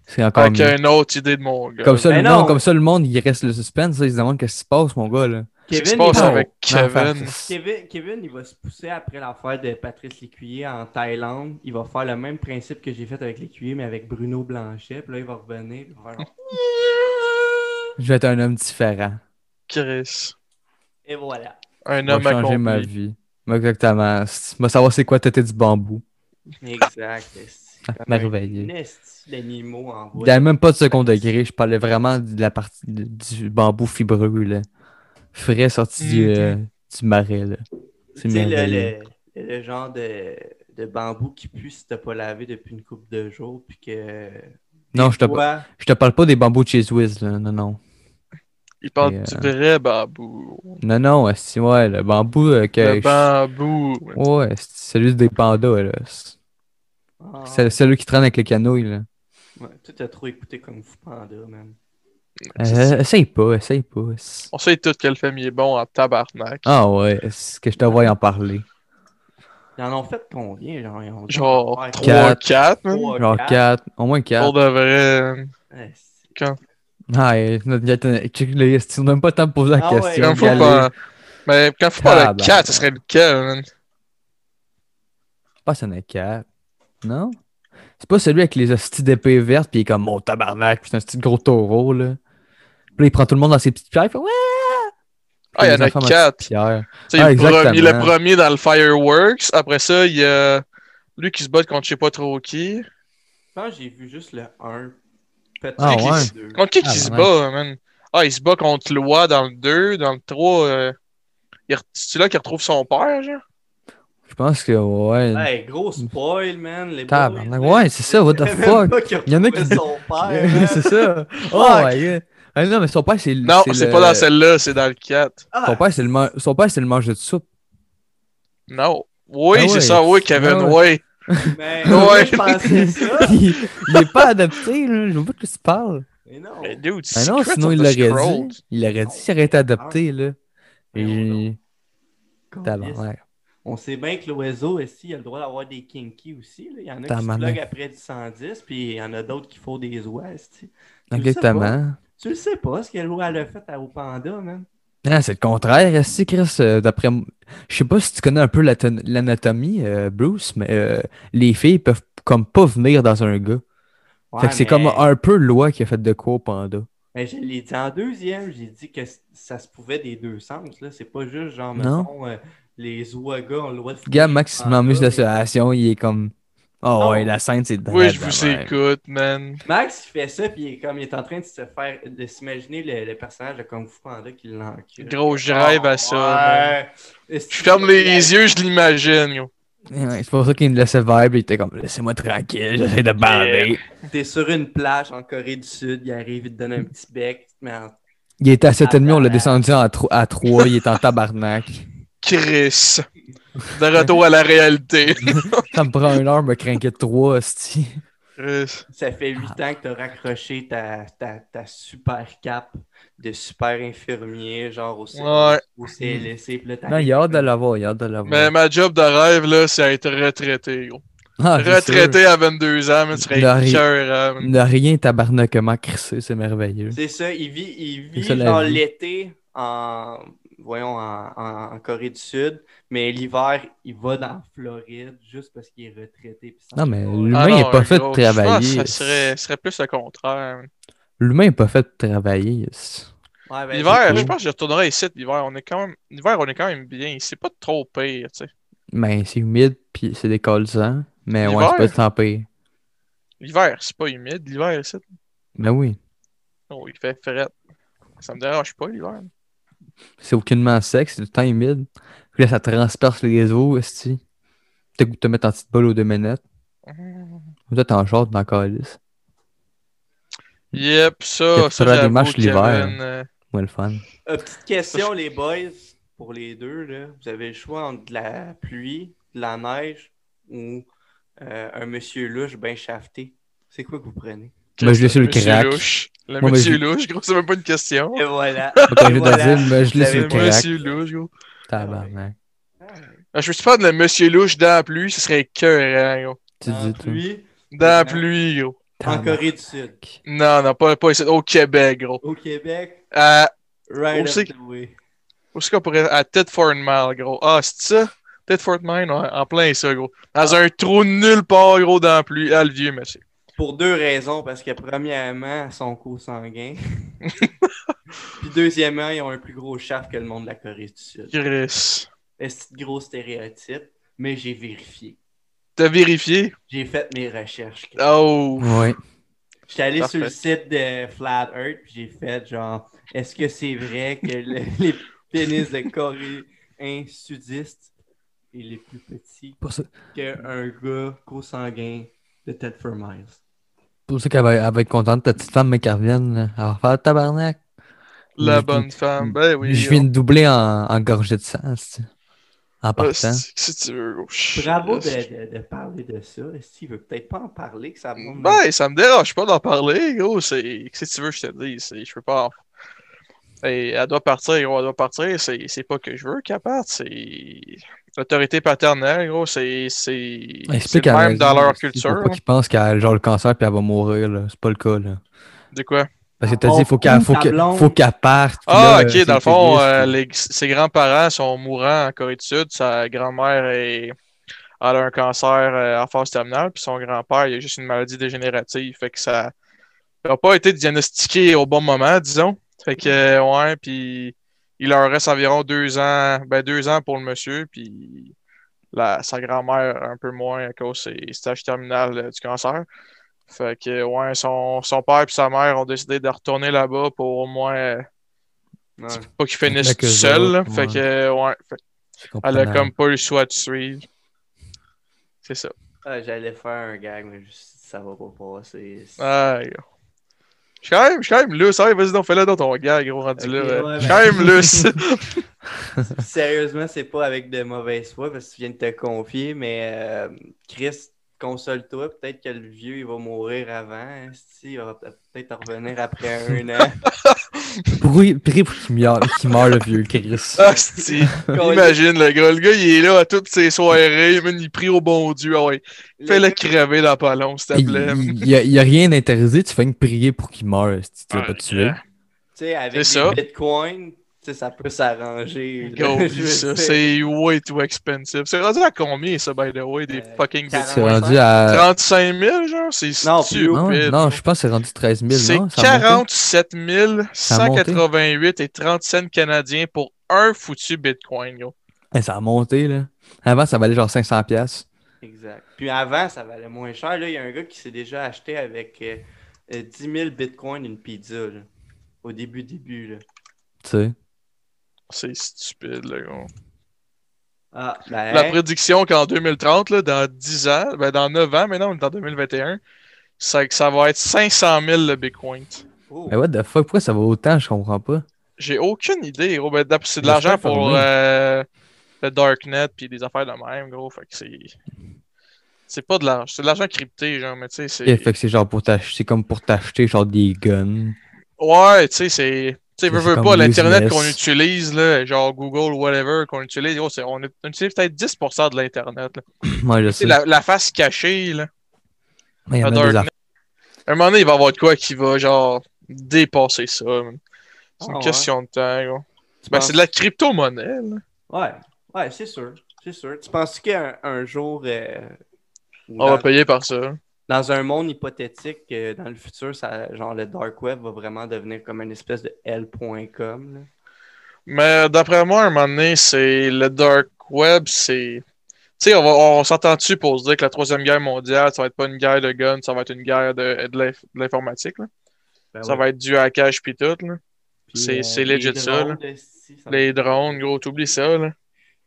C'est encore avec mieux. une autre idée de mon gars. Comme ça, le non. monde, comme ça, le monde, il reste le suspense. là, ils se demandent qu'est-ce qui se passe, mon gars. Là. Qu'est-ce qui se Kevin, passe il avec Non, Kevin? Kevin, Kevin, il va se pousser après l'affaire de Patrice Lécuyer en Thaïlande. Il va faire le même principe que j'ai fait avec Lécuyer, mais avec Bruno Blanchet. Puis là, il va revenir. il va faire Je vais être un homme différent. Chris. Et voilà. Un Je homme vais changer ma accompli. vie. Exactement. Je vais savoir c'est quoi têter du bambou. Exact. merveilleux. Il n'y avait même pas de second degré. Je parlais vraiment de la partie de- du bambou fibreux, là. Frais sorti du, Mhm. euh, du marais, là. C'est Tu sais, le, le, le genre de, de bambou qui pue si t'as pas lavé depuis une couple de jours, puis que. Non, je te, je te parle pas des bambous de chez Swiss, là. Non, non. Il parle Et, du euh, vrai bambou. Non, non, ouais, le bambou euh, que. Le je- bambou. Ouais, c'est celui des pandas, là. C'est- Ah, C'est celui qui traîne avec les canouilles, là. ouais, toi, t'as trop écouté Kung Fu Panda, man. Euh, essaye pas, essaye pas. On sait tout que le film est bon en tabarnak. Ah ouais, c'est que je te vois en parler. Ils en ont fait combien, genre? Ils ont Genre en faire 3-4, man. trois, Genre quatre. 4, au moins Pour 4. de vrai. Ouais, c'est- Ah, ouais, notre gars, check le esti, on n'a même pas le temps de poser la Ah ouais. question. Quand faut pas. Mais quand faut pas le Tabarnak. 4, ce serait lequel, man? Je pense qu'il y en a 4. Non? C'est pas celui avec les hosties d'épée verte, puis il est comme mon tabarnak, puis c'est un petit gros taureau, là. Puis là, il prend tout le monde dans ses petites pierres, il fait ouais! Ah, il y en a enfants dans ses 4. petites pierres. Tu sais, Ah, le, premier, exactement. le premier dans le Fireworks. Après ça, il y a lui qui se bat contre je sais pas trop qui. Je pense j'ai vu juste le 1. Peut-être Ah, le ouais. 2. Contre qui Ah, qui se ouais. bat, man? Ah, il se bat contre Loi dans le 2. Dans le 3, euh... il re- c'est là qu'il retrouve son père, genre? Je pense que, ouais. Hey, gros spoil, man. Les Tabarnak, boys, ouais, c'est ça, what the fuck? Il y en a qui- son père, c'est ça. Oh, Fuck. Ah, non, mais son père, c'est. Non, c'est le- pas dans celle-là, c'est dans le 4. Ah, Son père, c'est le, man- son père, c'est le mangeur de soupe. Non. Oui, Ah c'est ouais. ça, oui, Kevin, Ah ouais. mais Ouais. je pensais ça. il, il est pas adapté, là. Je vois pas quoi tu parles. Mais non. Mais dude, Ah non, sinon il l'aurait dit. Il aurait dit s'il aurait été adapté, là. Et... on- Tabarnak. On sait bien que l'oiseau, ici, il a le droit d'avoir des kinky aussi. là. Il y en a qui se après du 110, puis il y en a d'autres qui font des oies. Exactement. Tu le sais pas, ce qu'elle elle a fait à- au panda, man. Ah, c'est le contraire, si Chris, euh, d'après. Je sais pas si tu connais un peu l'anatomie, euh, Bruce, mais euh, les filles peuvent comme pas venir dans un gars. Ouais, fait que c'est mais- comme un peu loi qui a fait de quoi au panda. Mais je l'ai dit en deuxième, j'ai dit que ça se pouvait des deux sens. là. C'est pas juste genre, Non. mettons, les ouagas ont le droit de Gars, Max, il m'amuse panda, la situation, il est comme. Oh, Oh. ouais, la scène, c'est Oui, je vous ouais. écoute, man. Max, il fait ça, puis il est comme, il est en train de se faire, de s'imaginer le, le personnage de Kung Fu Panda qui l'encule. Gros, je rêve à ça, man. Ouais. Je ferme les yeux, je l'imagine, yo. Ouais, c'est pour ça qu'il me laissait vibe, il était comme, laissez-moi tranquille, j'essaie de bander. T'es sur une plage en Corée du Sud, il arrive, il te donne un petit bec, tu te mets en Il était à 7,5, on l'a descendu en à 3, il est en tabarnak. Chris. De retour à la réalité. Ça me prend une heure, me craquer de 3, hostie. Chris. Ça fait huit ans que tu as raccroché ta, ta, ta super cape de super infirmier, genre au, C- Ouais. au là, Non, il a hâte de l'avoir, il a hâte de Mais l'avoir. ma job de rêve, là, c'est être retraité, gros. Ah, Retraité à 22 ans, mais tu serais man. Ne rien tabarnakement crissé, c'est merveilleux. C'est ça, il vit, il vit genre l'été en, voyons, en, en- en Corée du Sud, mais l'hiver, il va dans Floride juste parce qu'il est retraité. Non, mais l'humain Ah n'est non, pas fait gros, de travailler. Ça serait, ça serait plus le contraire. L'humain n'est pas fait de travailler. Ouais, ben, L'hiver, je pense que je retournerai ici l'hiver. On est quand même. L'hiver, on est quand même bien. C'est pas trop pire, tu sais. Ben, c'est humide, puis c'est décollissant. Mais ouais, c'est pas temps pire. L'hiver, c'est pas humide, l'hiver ici. Ben oui. Oh, il fait fret. Ça me dérange pas l'hiver. C'est aucunement sec, c'est tout le temps humide. Puis là, ça transperce les os, esti. T'as goût de te mettre en petite bolle aux deux minutes. Toi, t'es en short dans la calice. Yep, Que ça, ça feras des matchs l'hiver. Kevin, euh, Ouais, le fun. Euh, petite question, les boys, pour les deux. Là. Vous avez le choix entre de la pluie, de la neige ou euh, un monsieur louche bien shafté. C'est quoi que vous prenez? Moi, je l'ai sur le crack. louche. Le Moi, mais monsieur louche, gros, c'est même pas une question. Et voilà. Quand je voilà. te dire, mais je l'ai sur le. Monsieur louche, gros. Tabarnak. Ah, Je me suis pas de le monsieur louche dans la pluie, ce serait écœurant, gros. Tu En dis, pluie, Dans la pluie, gros. en. Corée du Sud. Non, non, pas, pas ici. Au Québec, gros. Au Québec, À, right Où up the way. où est-ce qu'on pourrait. À Thetford Mile, gros. Ah, c'est ça? Thetford Mile, ouais, en plein ça, gros. Dans un trou nulle part, gros, dans la pluie. Ah, le vieux monsieur. Pour deux raisons. Parce que premièrement, son co sanguin. Puis deuxièmement, ils ont un plus gros shaft que le monde de la Corée du Sud. Chris. C'est gros stéréotype, mais j'ai vérifié. T'as vérifié? J'ai fait mes recherches. Oh! Ouais. J'étais allé sur le site de Flat Earth, puis j'ai fait genre, est-ce que c'est vrai que le- les pénis de Coréens sudistes est les plus petits Pour ça, qu'un gars consanguin de Ted for Miles? Pour ça qu'elle va, elle va être contente, ta petite femme, mais qu'elle revienne. Elle va faire tabarnak. La Je- bonne femme. Ben oui. je viens de doubler en, en gorgée de sang, c'est- en Ah, partant. si, si tu veux. oh. Bravo de, de- de parler de ça. Est-ce qu'il veut peut-être pas en parler que ça monte Ben, ça me dérange pas d'en parler, gros. C'est. Si tu veux, je te dis. c'est- Je peux pas. en- Hey, elle doit partir, gros. Elle doit partir. C'est c'est pas que je veux qu'elle parte. C'est. L'autorité paternelle, gros. C'est. Même dans leur culture. Pourquoi là. qu'ils pensent qu'elle a genre le cancer puis elle va mourir, là. C'est pas le cas, là. De quoi? Parce que t'as dit, faut qu'elle faut faut qu'elle parte. Ah, là, ok, dans le fond, euh, ses grands-parents sont mourants en Corée du Sud. Sa grand-mère est... elle a un cancer euh, en phase terminale, puis son grand-père, il a juste une maladie dégénérative. Fait que ça n'a pas été diagnostiqué au bon moment, disons. Fait que, euh, ouais, puis il leur reste environ deux ans, ben deux ans pour le monsieur, puis la, sa grand-mère un peu moins à cause de ses stages terminales euh, du cancer. Fait que, ouais, son, son père et sa mère ont décidé de retourner là-bas pour au moins euh, Ouais. pas qu'il finisse Avec tout eux seul. là. autres, Fait que, ouais. Fait- elle a comme pas eu le choix de suivre. C'est ça. Ah, J'allais faire un gag, mais je- ça va pas passer. Ah. Je suis quand même, je suis quand même lousse. Allez, vas-y, donc, fais-le dans ton gars, gros, rendu Ok, là. ouais, euh, Je suis ben- quand même lousse. Sérieusement, c'est pas avec de mauvaise foi parce que tu viens de te confier, mais euh, Chris, console-toi. Peut-être que le vieux, il va mourir avant. Si, il va peut-être revenir après un an. Prie prie pour qu'il meure, qu'il meure, le vieux Chris. Ah. Imagine, le gars. Le gars, il est là à toutes ses soirées. man, il prie au bon Dieu. Ah ouais. Fais-le crever dans pas long, s'il te Il plaît. il y, a, rien d'interdit, tu fais que prier pour qu'il meure si tu l'as Ah, pas tué. yeah. Tu sais, avec ça. bitcoins, sais, ça peut s'arranger. C'est way too expensive. C'est rendu à combien, ça, by the way, des Euh, fucking quarante. C'est bitcoins? rendu à. 35 000, genre? C'est Non, stupide. Non, non, je pense que c'est rendu 13 000. C'est non? Ça a monté? 47 Ça a monté? 188 et 30 cents canadiens pour un foutu bitcoin, gros. Eh, ça a monté, là. Avant, ça valait genre 500$. piastres. Exact. Puis avant, ça valait moins cher. Là, il y a un gars qui s'est déjà acheté avec euh, euh, 10 000 bitcoins une pizza. là. Au début, début. Là. Tu sais? C'est stupide, là, gros. Ah, ben. La prédiction qu'en 2030, là, dans 10 ans, ben dans 9 ans, maintenant, on est en 2021, c'est que ça va être 500 000 le bitcoin. oh. Mais what the fuck, pourquoi ça va autant? Je comprends pas? J'ai aucune idée, gros. Ben, c'est de l'argent pour euh, le Darknet puis des affaires de même, gros. Fait que c'est. C'est pas de l'argent. C'est de l'argent crypté, genre, mais tu sais, c'est. Fait que c'est genre pour t'acheter, c'est comme pour t'acheter genre des guns. Ouais, tu sais, c'est. Tu sais, veux, pas, l'Internet qu'on utilise, là, genre Google, whatever, qu'on utilise, c'est- on, est- on utilise peut-être 10% de l'Internet. là. Moi, je sais, la, la face cachée, là, y des. À un moment donné, il va y avoir de quoi qui va, genre, dépasser ça. C'est une Ah ouais. question de temps, gros. Ben, c'est de la crypto-monnaie, là. Ouais, ouais, c'est sûr. C'est sûr. Tu penses qu'un un jour. euh, On dans, va payer par ça. Dans un monde hypothétique, euh, dans le futur, ça, genre le dark web va vraiment devenir comme une espèce de L.com. là. Mais d'après moi, à un moment donné, c'est le dark web, c'est. Tu sais, on, va- on s'entend dessus pour se dire que la troisième guerre mondiale, ça va être pas une guerre de guns, ça va être une guerre de, de l'inf- de l'informatique. là. Ben Ça ouais. va être du hackage pis tout. Là. Puis, c'est- euh, legit ça, drones, là. ça Les drones, gros, t'oublies ça. Là.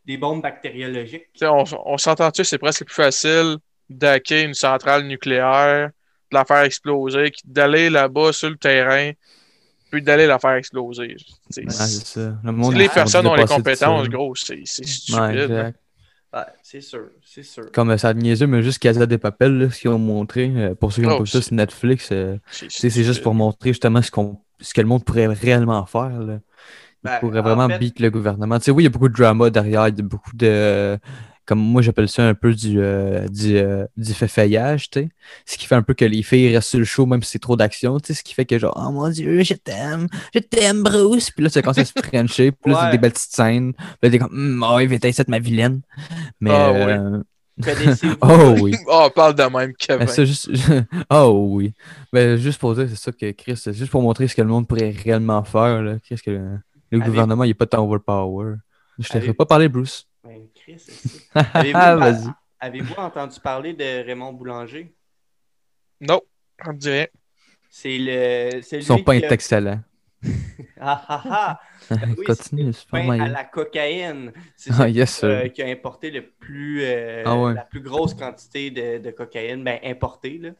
Des bombes bactériologiques. On on s'entend dessus, c'est presque plus facile d'hacker une centrale nucléaire, de la faire exploser, d'aller là-bas sur le terrain, puis d'aller la faire exploser. Ouais, ça. Le monde, les personnes ont les compétences, gros, c'est stupide. Ouais. Ouais, c'est sûr, c'est sûr. Comme euh, ça a niaiseux, mais juste Casa des Papel, là, ce qu'ils ont montré. euh, pour ceux qui n'ont Oh, pas vu ça c'est- sur Netflix, euh, C'est juste pour montrer justement ce, que le monde pourrait réellement faire. Là. Il Ben, pourrait en vraiment fait- beat le gouvernement. Tu sais, oui, il y a beaucoup de drama derrière, il y a beaucoup de. Comme moi, j'appelle ça un peu du, euh, du, euh, du tu sais. Ce qui fait un peu que les filles restent sur le show, même si c'est trop d'action, tu sais. Ce qui fait que, genre, oh mon dieu, je t'aime, je t'aime, Bruce. Puis là, ça commence à se frencher. Puis là, c'est des belles petites scènes. Puis là, t'es comme, Hum, oh, il va de ma vilaine. Mais, ouais. euh, Connaissez-vous? Oh oui. Oh, parle de même, Kevin. Mais ça, juste... oh oui. Mais juste pour dire, c'est ça que Chris, c'est juste pour montrer ce que le monde pourrait réellement faire. Là. Chris, que le, gouvernement, il n'est pas tant overpower. Je te Avez- ferai pas parler, Bruce. Chris. Avez-vous Ah, Vas-y. avez-vous entendu parler de Raymond Boulanger? Non, on rien. C'est le. C'est Son pain est excellent. Ah ah ah! Ben oui, Continue, le pain à mal. la cocaïne. C'est Ah, celui, yes, euh, qui a importé le plus, euh, Ah ouais. la plus grosse quantité de, de cocaïne, ben importée. Là,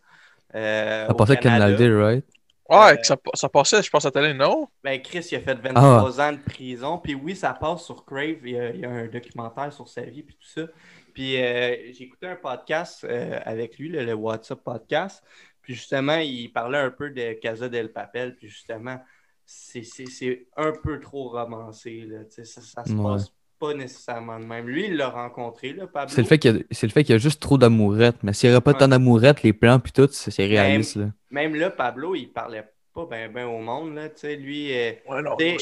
euh, Ça au à Canada. Canada, right? Ouais, Euh, que ça, ça passait, je pense, à télé, non? Ben, Chris, il a fait Ah. 23 ans de prison. Puis oui, ça passe sur Crave. Il y a, il y a un documentaire sur sa vie, puis tout ça. Puis euh, j'ai écouté un podcast euh, avec lui, le, le WhatsApp podcast. Puis justement, il parlait un peu de Casa del Papel. Puis justement, c'est- c'est c'est un peu trop romancé. Là, ça, ça se Ouais. passe pas nécessairement de même. Lui, il l'a rencontré, là, Pablo. C'est le fait qu'il y, a- c'est le fait qu'il y a juste trop d'amourettes. Mais s'il n'y aurait pas Ouais. tant d'amourettes, les plans puis tout, c'est réaliste. Là. Même là, Pablo, il parlait pas bien ben au monde. Là, tu sais, lui, euh, Ouais, non, T'sais,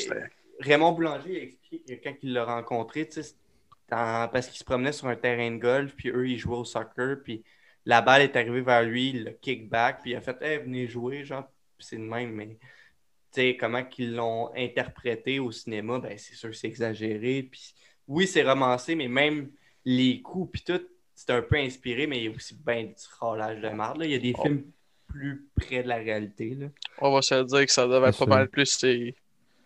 Raymond Boulanger il a expliqué que quand il l'a rencontré, tu sais, c'est en- parce qu'il se promenait sur un terrain de golf, puis eux, ils jouaient au soccer, puis la balle est arrivée vers lui, il l'a kickback, puis il a fait Hey, venez jouer, genre, c'est de même, mais tu sais, comment qu'ils l'ont interprété au cinéma, ben c'est sûr que c'est exagéré, puis oui, c'est romancé, mais même les coups, puis tout, c'est un peu inspiré, mais il y a aussi ben du râlage de marde, là. Il y a des Oh. films plus près de la réalité, là. On va se dire que ça devait être C'est pas mal plus ces,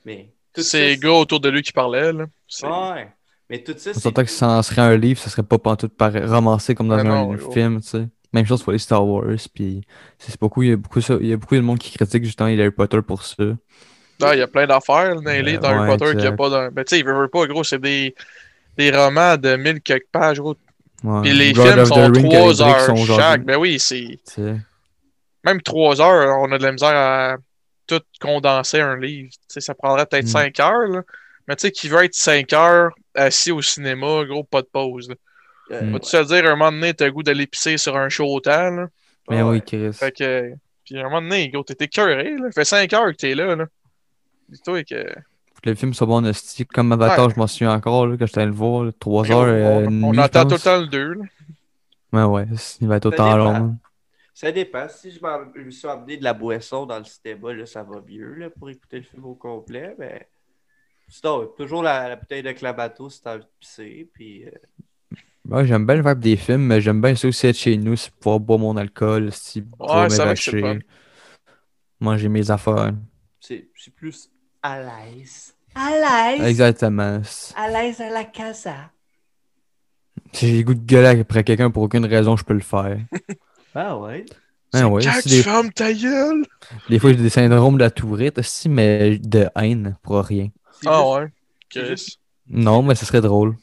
Mais ces ça, gars autour de lui qui parlaient. Là. C'est- Ouais. Mais tout ça, On c'est. que ça en serait un livre, ça serait pas pantoute pareil- romancé comme dans Mais un non, film, tu sais. Même chose pour les Star Wars, puis c'est beaucoup, il y a beaucoup ça, il y a beaucoup de monde qui critique justement Harry Potter pour ça. Il y a plein d'affaires dans les Euh, livres d'Harry Potter qu'il n'y a pas dans. Ben, tu sais, il veut veut pas, gros, c'est des, des romans de 1000 quelques pages, gros. Ouais. Puis les films sont Rings, il y a 3 des briques qui heures sont chaque. Ben oui, c'est. Même 3 heures, on a de la misère à tout condenser un livre. Tu sais, ça prendrait peut-être Mm. 5 heures, là. Mais tu sais, qui veut être 5 heures assis au cinéma, gros, pas de pause. Euh, Mm. Vas-tu te dire, un moment donné, t'as le goût d'aller pisser sur un show là? Mais ouais. oui, Chris. Fait que. Puis à un moment donné, gros, t'es écœuré, là. Ça fait 5 heures que t'es là, là. Dis-toi que. Faut que le film soit bon en. Comme Avatar, Ouais. je m'en souviens encore là, quand j'étais allé le voir, 3 on, heures. euh, on- une on nuit, je attend tout le temps le 2, là. Ouais, ouais, il va être autant long. là. Ça dépend. Si je me suis amené de la boisson dans le cinéma, là, ça va mieux là, pour écouter le film au complet. Mais sinon, toujours la, la bouteille de clabato si t'as envie de pisser. Puis, euh, Ouais, j'aime bien le vibe des films, mais j'aime bien ça aussi être chez nous, c'est pouvoir boire mon alcool, si pouvoir Ouais, mes affaires. c'est c'est plus à l'aise. À l'aise. Exactement. À l'aise à la casa. Si j'ai le goût de gueuler après quelqu'un pour aucune raison, je peux le faire. Ah ouais. Ah ouais, des, fermes ta gueule! des fois j'ai des syndromes de la tourette aussi, mais de haine pour rien. Ah juste- ouais. Chris. Non, mais ce serait drôle.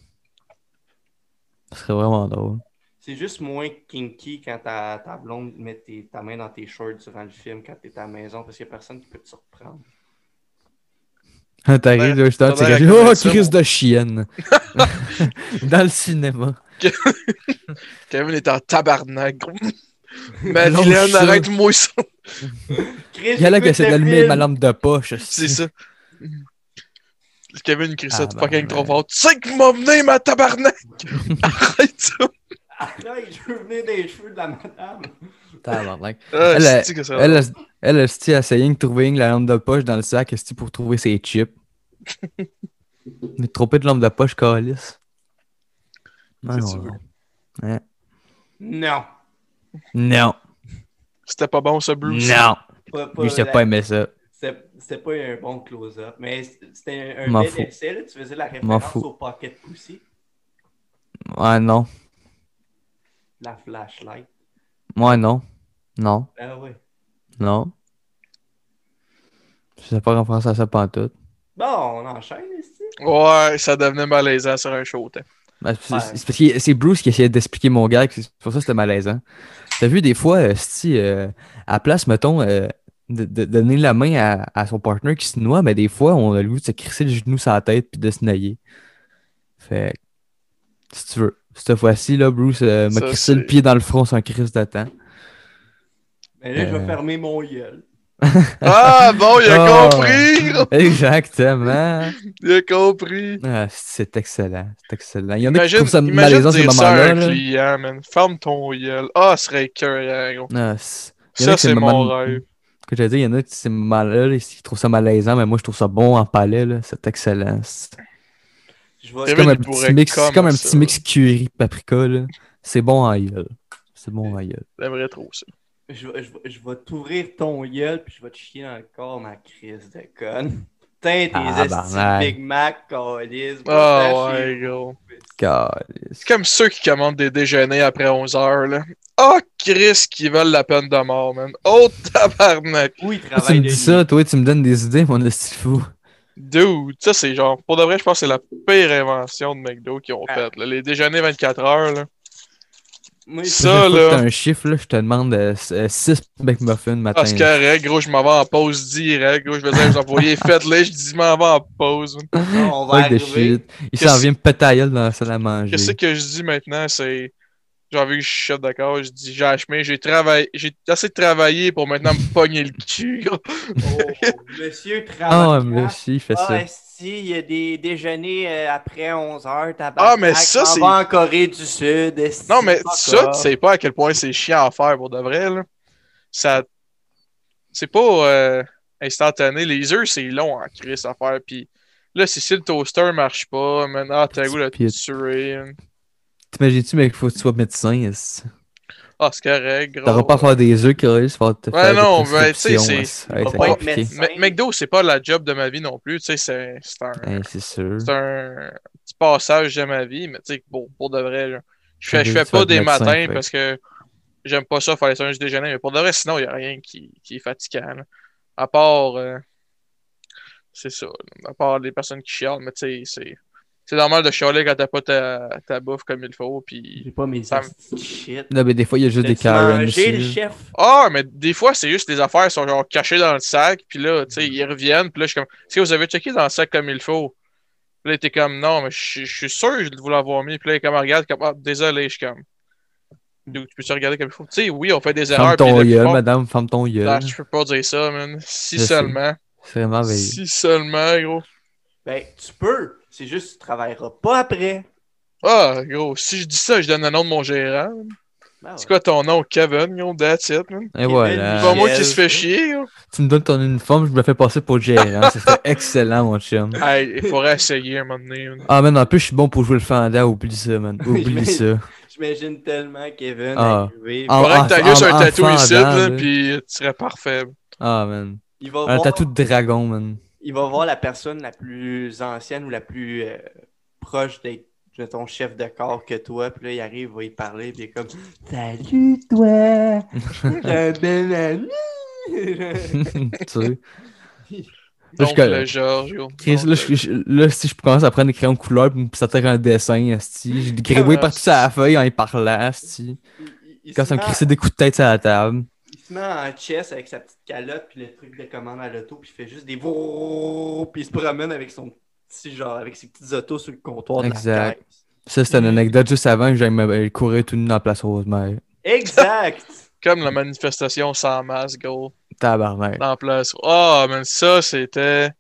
Ce serait vraiment drôle. C'est juste moins kinky quand ta, ta blonde met tes- ta main dans tes shorts durant le film quand t'es à la maison parce qu'il n'y a personne qui peut te surprendre. T'arrives là, justement, tu faudrait sais, oh, crise de chienne. Dans le cinéma. Kevin est en tabarnak, Madeleine, arrête-moi ça. Chris, Il y a là qui essaie d'allumer ma lampe de poche. C'est ça. Kevin crie ça Ah, fucking trop fort. Tu sais que m'a mené ma tabarnak! Arrête ça! Arrête, je veux venir des cheveux de la madame. Tabarnak. Ah, Elle, c'est-tu que ça- Elle, elle, elle, essayait de trouver la lampe de poche dans le sac esti, pour trouver ses chips. Mais trop peu de lampe de poche, calice. Non, non, non. Ouais. Non. Non. C'était pas bon, ça, Bruce? Non. Pas, pas Lui, la- pas aimé ça. C'était pas un bon close-up, mais c'était un, un bel essai. Là. Tu faisais la référence au Pocket Pussy, Ouais, non. la flashlight. Ouais, non. Non. Ah ouais. Non. Je sais pas en français à ça pantoute. Bon, on enchaîne ici. Ouais, ça devenait malaisant sur un show. Ben, c'est Ouais. c'est parce que c'est Bruce qui essayait d'expliquer mon gag, c'est pour ça que c'était malaisant. T'as vu des fois, euh, si euh, à la place, mettons, euh, de, de donner la main à, à son partner qui se noie, mais des fois, on a le goût de se crisser le genou sur la tête puis de se nailler. Fait que, si tu veux. Cette fois-ci, là, Bruce euh, m'a crissé le pied dans le front sans crise de temps. Mais là, je vais Euh. fermer mon gueule. Ah, bon, il a Oh. compris! gros. Exactement. Il a compris. Ah, c'est excellent. C'est excellent. Il y en a qui Imagine, trouvent ça imagine malaisant, ces dire ça à moments-là. un là. client, man. Ferme ton gueule. Ah, ce serait écœurant, gros. Ah, Ça, c'est mon moments- rêve. Que j'allais dire, il y en a qui trouvent ça malaisant, mais moi, je trouve ça bon en palais. là. C'est excellent. C'est comme, un petit mix, c'est comme un comme petit mix curry paprika. là. C'est bon en gueule. C'est bon en gueule. J'aimerais trop ça. Je vais, je vais- je vais t'ouvrir ton gueule, puis je vais te chier dans le corps, ma crise de conne. Putain, tes Ah, Big Mac, calice. Ah Va-t'en ouais, gros. C'est comme ceux qui commandent des déjeuners après 11 heures, là. Ah, Chris, qui veulent la peine de mort, man. Oh, tabarnak. Oui, il Toi, travaille tu me dis ça, toi, tu me donnes des idées, mon esti fou. Dude, ça, c'est genre, pour de vrai, je pense que c'est la pire invention de McDo qu'ils ont Ah. faite, là. Les déjeuners 24 heures, là. Moi, Ça, que là. t'as un chiffre, là, je te demande 6 McMuffins matin. Ah, c'est correct, gros, je m'en vais en pause direct, gros. Je vais dire aux employés, faites-les, je dis, je m'en vais en pause. non, on va Fuck de arriver. shit. Il s'en vient péter la gueule dans la salle à manger. Qu'est-ce que je dis maintenant, c'est. Vu que je suis chef d'accord, je dis, j'ai acheté, j'ai travaillé, j'ai assez travaillé pour maintenant me pogner le cul. Oh, monsieur Ah, travaille. monsieur, il fait Ah, ça. esti, il y a des déjeuners euh, après 11h, Ah, mais ça, c'est- en Corée du Sud, Non, mais ça, tu sais pas à quel point c'est chiant à faire pour de vrai, là. Ça. C'est pas euh, instantané. Les œufs, c'est long en crise à faire. Puis là, si, si le toaster marche pas, maintenant, t'as le goût de tuer. T'imagines-tu, mec, qu'il faut que tu sois médecin. Ah, c'est correct, gros. T'auras pas à faire des œufs, Chris, faut te Ouais, faire des non, ben, tu sais, c'est- McDo, c'est pas la job de ma vie non plus. Tu sais, c'est c'est un. Hey, c'est sûr. c'est un petit passage de ma vie, mais tu sais, pour, pour de vrai, je fais, je fais pas des médecin, matins parce que j'aime pas ça faire les sandwichs déjeuner, mais pour de vrai, sinon, il n'y a rien qui, qui est fatigant. là. À part. euh, c'est ça. À part les personnes qui chialent, mais tu sais, c'est. C'est normal de chialer quand t'as pas ta, ta bouffe comme il faut. Puis... J'ai pas mes Ça shit. Non, mais des fois, il y a juste des Karen aussi. le chef? Ah, mais des fois, c'est juste les affaires sont genre cachées dans le sac, puis là, tu sais, ils reviennent, puis là, je suis comme, est-ce que vous avez checké dans le sac comme il faut? Puis là, t'es comme, non, mais je je suis sûr de vous l'avoir mis, puis là, comme, regarde, comme, ah, désolé, je suis comme, tu peux-tu regarder comme il faut? Tu sais, oui, on fait des erreurs, Ferme ton gueule, madame, ferme ton gueule. Ah, je peux pas dire ça, man. Si Je seulement. C'est vraiment veillé. Si seulement, gros. Ben, tu peux. C'est juste que tu travailleras pas après. Ah, gros, si je dis ça, je donne le nom de mon gérant. Ben ouais. C'est quoi ton nom, Kevin, gros? That's it, man. Et voilà. C'est pas moi qui se fait chier, gros. Tu me donnes ton uniforme, je me fais passer pour le gérant. Ça serait excellent, mon chum. Hey, il faudrait essayer un moment donné. man. Ah, man, en plus, je suis bon pour jouer le fanda. Oublie ça, man. Oublie ça. J'imagine tellement Kevin Ah. arriver. Ah, Faudrait que t'ailles juste un tatou ici, là, puis tu serais parfait. Ah, man. Il va, Un voir, tatou de dragon, man. Il va voir la personne la plus ancienne ou la plus euh, proche de ton chef de corps que toi. Puis là, il arrive, il va y parler, puis il est comme Salut, toi! T'as belle année! tu sais. Donc, je le. Chris, là, je- je- là, si je commence à prendre des crayons de couleur pour me sortir un dessin, asti, j'ai gribouillé Ah, partout sur la feuille en y parlant, il Quand ça me crissait des coups de tête sur la table. Se met en chess avec sa petite calotte puis le truc de commande à l'auto puis il fait juste des puis il se promène avec son petit genre avec ses petites autos sur le comptoir de Exact. Ça, c'était une anecdote juste avant que j'aille courir tout nu dans la place Rosemère. Exact. Comme la manifestation sans masque, gros. Tabarnak. Dans la place. Ah, mais ça, c'était.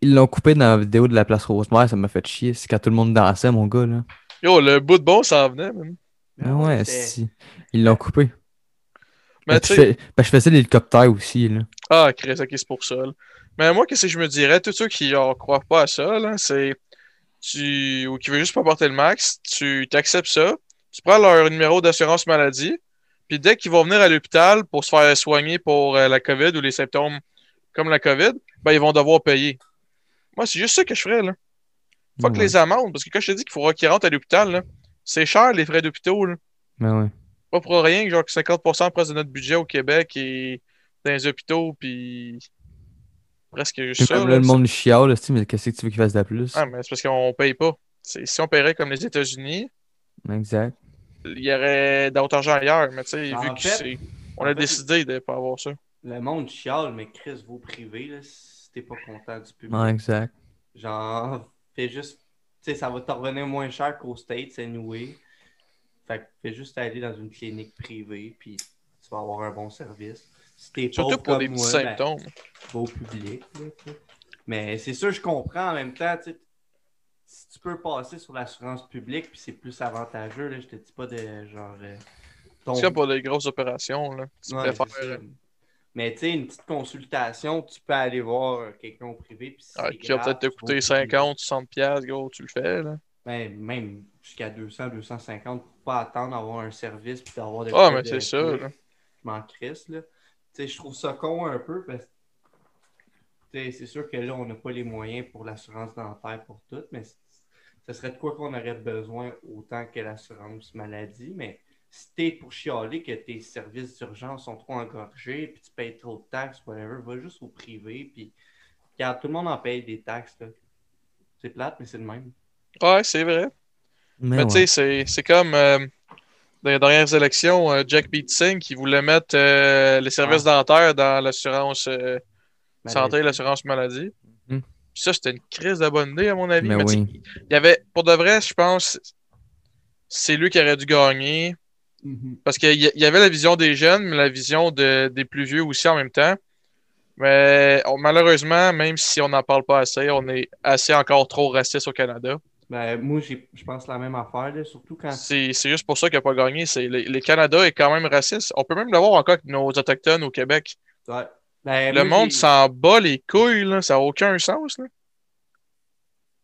Ils l'ont coupé dans la vidéo de la place Rosemère, ça m'a fait chier. C'est quand tout le monde dansait, mon gars, là. Yo, le bout de bon, ça en venait, man. Ah ouais, si. Ils l'ont coupé. Mais Ben, tu fais- ben, je faisais l'hélicoptère aussi, là. Ah, Chris, ok, c'est pour ça. là. Mais moi, qu'est-ce que je me dirais? Tous ceux qui genre, croient pas à ça, là, c'est. Tu. Ou qui veulent juste pas porter le max, tu t'acceptes ça, tu prends leur numéro d'assurance maladie, puis dès qu'ils vont venir à l'hôpital pour se faire soigner pour euh, la COVID ou les symptômes comme la COVID, ben ils vont devoir payer. Moi, c'est juste ça que je ferais, là. Fuck Ouais. les amendes, parce que quand je te dis qu'il faudra qu'ils rentrent à l'hôpital, c'est cher les frais d'hôpitaux, là. Ben ouais. Pas pour rien que genre que 50% presque de notre budget au Québec est dans les hôpitaux, puis presque juste ça. là, le monde chiale, là, mais qu'est-ce que tu veux qu'il fasse de plus? Ah, mais c'est parce qu'on paye pas. Si on paierait comme les États-Unis, Exact. il y aurait d'autres argent ailleurs. Mais tu sais, En vu que fait- c'est. On en a fait, décidé de pas avoir ça. Le monde chiale, mais Chris, vos privés, là, si t'es pas content du public. Ouais, exact. Genre, fais juste. Tu sais, ça va te revenir moins cher qu'au States, anyway. Fait que fais juste aller dans une clinique privée, puis tu vas avoir un bon service. si t'es Surtout pour comme des petits moi, ben, symptômes. va au public. là. Mais c'est sûr, je comprends en même temps, si tu peux passer sur l'assurance publique, puis c'est plus avantageux, là, je te dis pas de genre. euh, ton- C'est pour les grosses opérations. Là. Tu Ouais, ça. Mais tu sais, une petite consultation, tu peux aller voir euh, quelqu'un au privé. Puis si Ah, qui va peut-être te coûter privé. 50, 60$, piastres, gros, tu le fais. Là. Ben, même jusqu'à 200, 250 pour pas attendre d'avoir un service puis d'avoir des Ah, mais c'est ça. là. Je m'en crisse, là. Tu sais, je trouve ça con un peu parce que c'est sûr que là, on n'a pas les moyens pour l'assurance dentaire pour tout, mais ce serait de quoi qu'on aurait besoin autant que l'assurance maladie. Mais si t'es pour chialer que tes services d'urgence sont trop engorgés puis tu payes trop de taxes, whatever, va juste au privé puis regarde, tout le monde en paye des taxes. là. C'est plate, mais c'est le même. Ouais, c'est vrai. Mais, Mais ouais. tu sais, c'est- c'est comme euh, dans les dernières élections, euh, Jack Beatsing qui voulait mettre euh, les services dentaires dans l'assurance euh, santé et l'assurance maladie. Mhm. Ça, c'était une crise de bonne idée, à mon avis. Mais oui. il y avait, pour de vrai, je pense, c'est lui qui aurait dû gagner. Mhm. Parce qu'il y il y avait la vision des jeunes, mais la vision de- des plus vieux aussi en même temps. Mais on- malheureusement, même si on n'en parle pas assez, on est assez encore trop raciste au Canada. Ben, moi, je pense la même affaire, là, surtout quand. C'est juste pour ça qu'il n'a pas gagné. C'est le, le Canada est quand même raciste. On peut même l'avoir encore avec nos autochtones au Québec. Ouais. Ben, le moi, monde s'en bat les couilles, là. ça n'a aucun sens. là.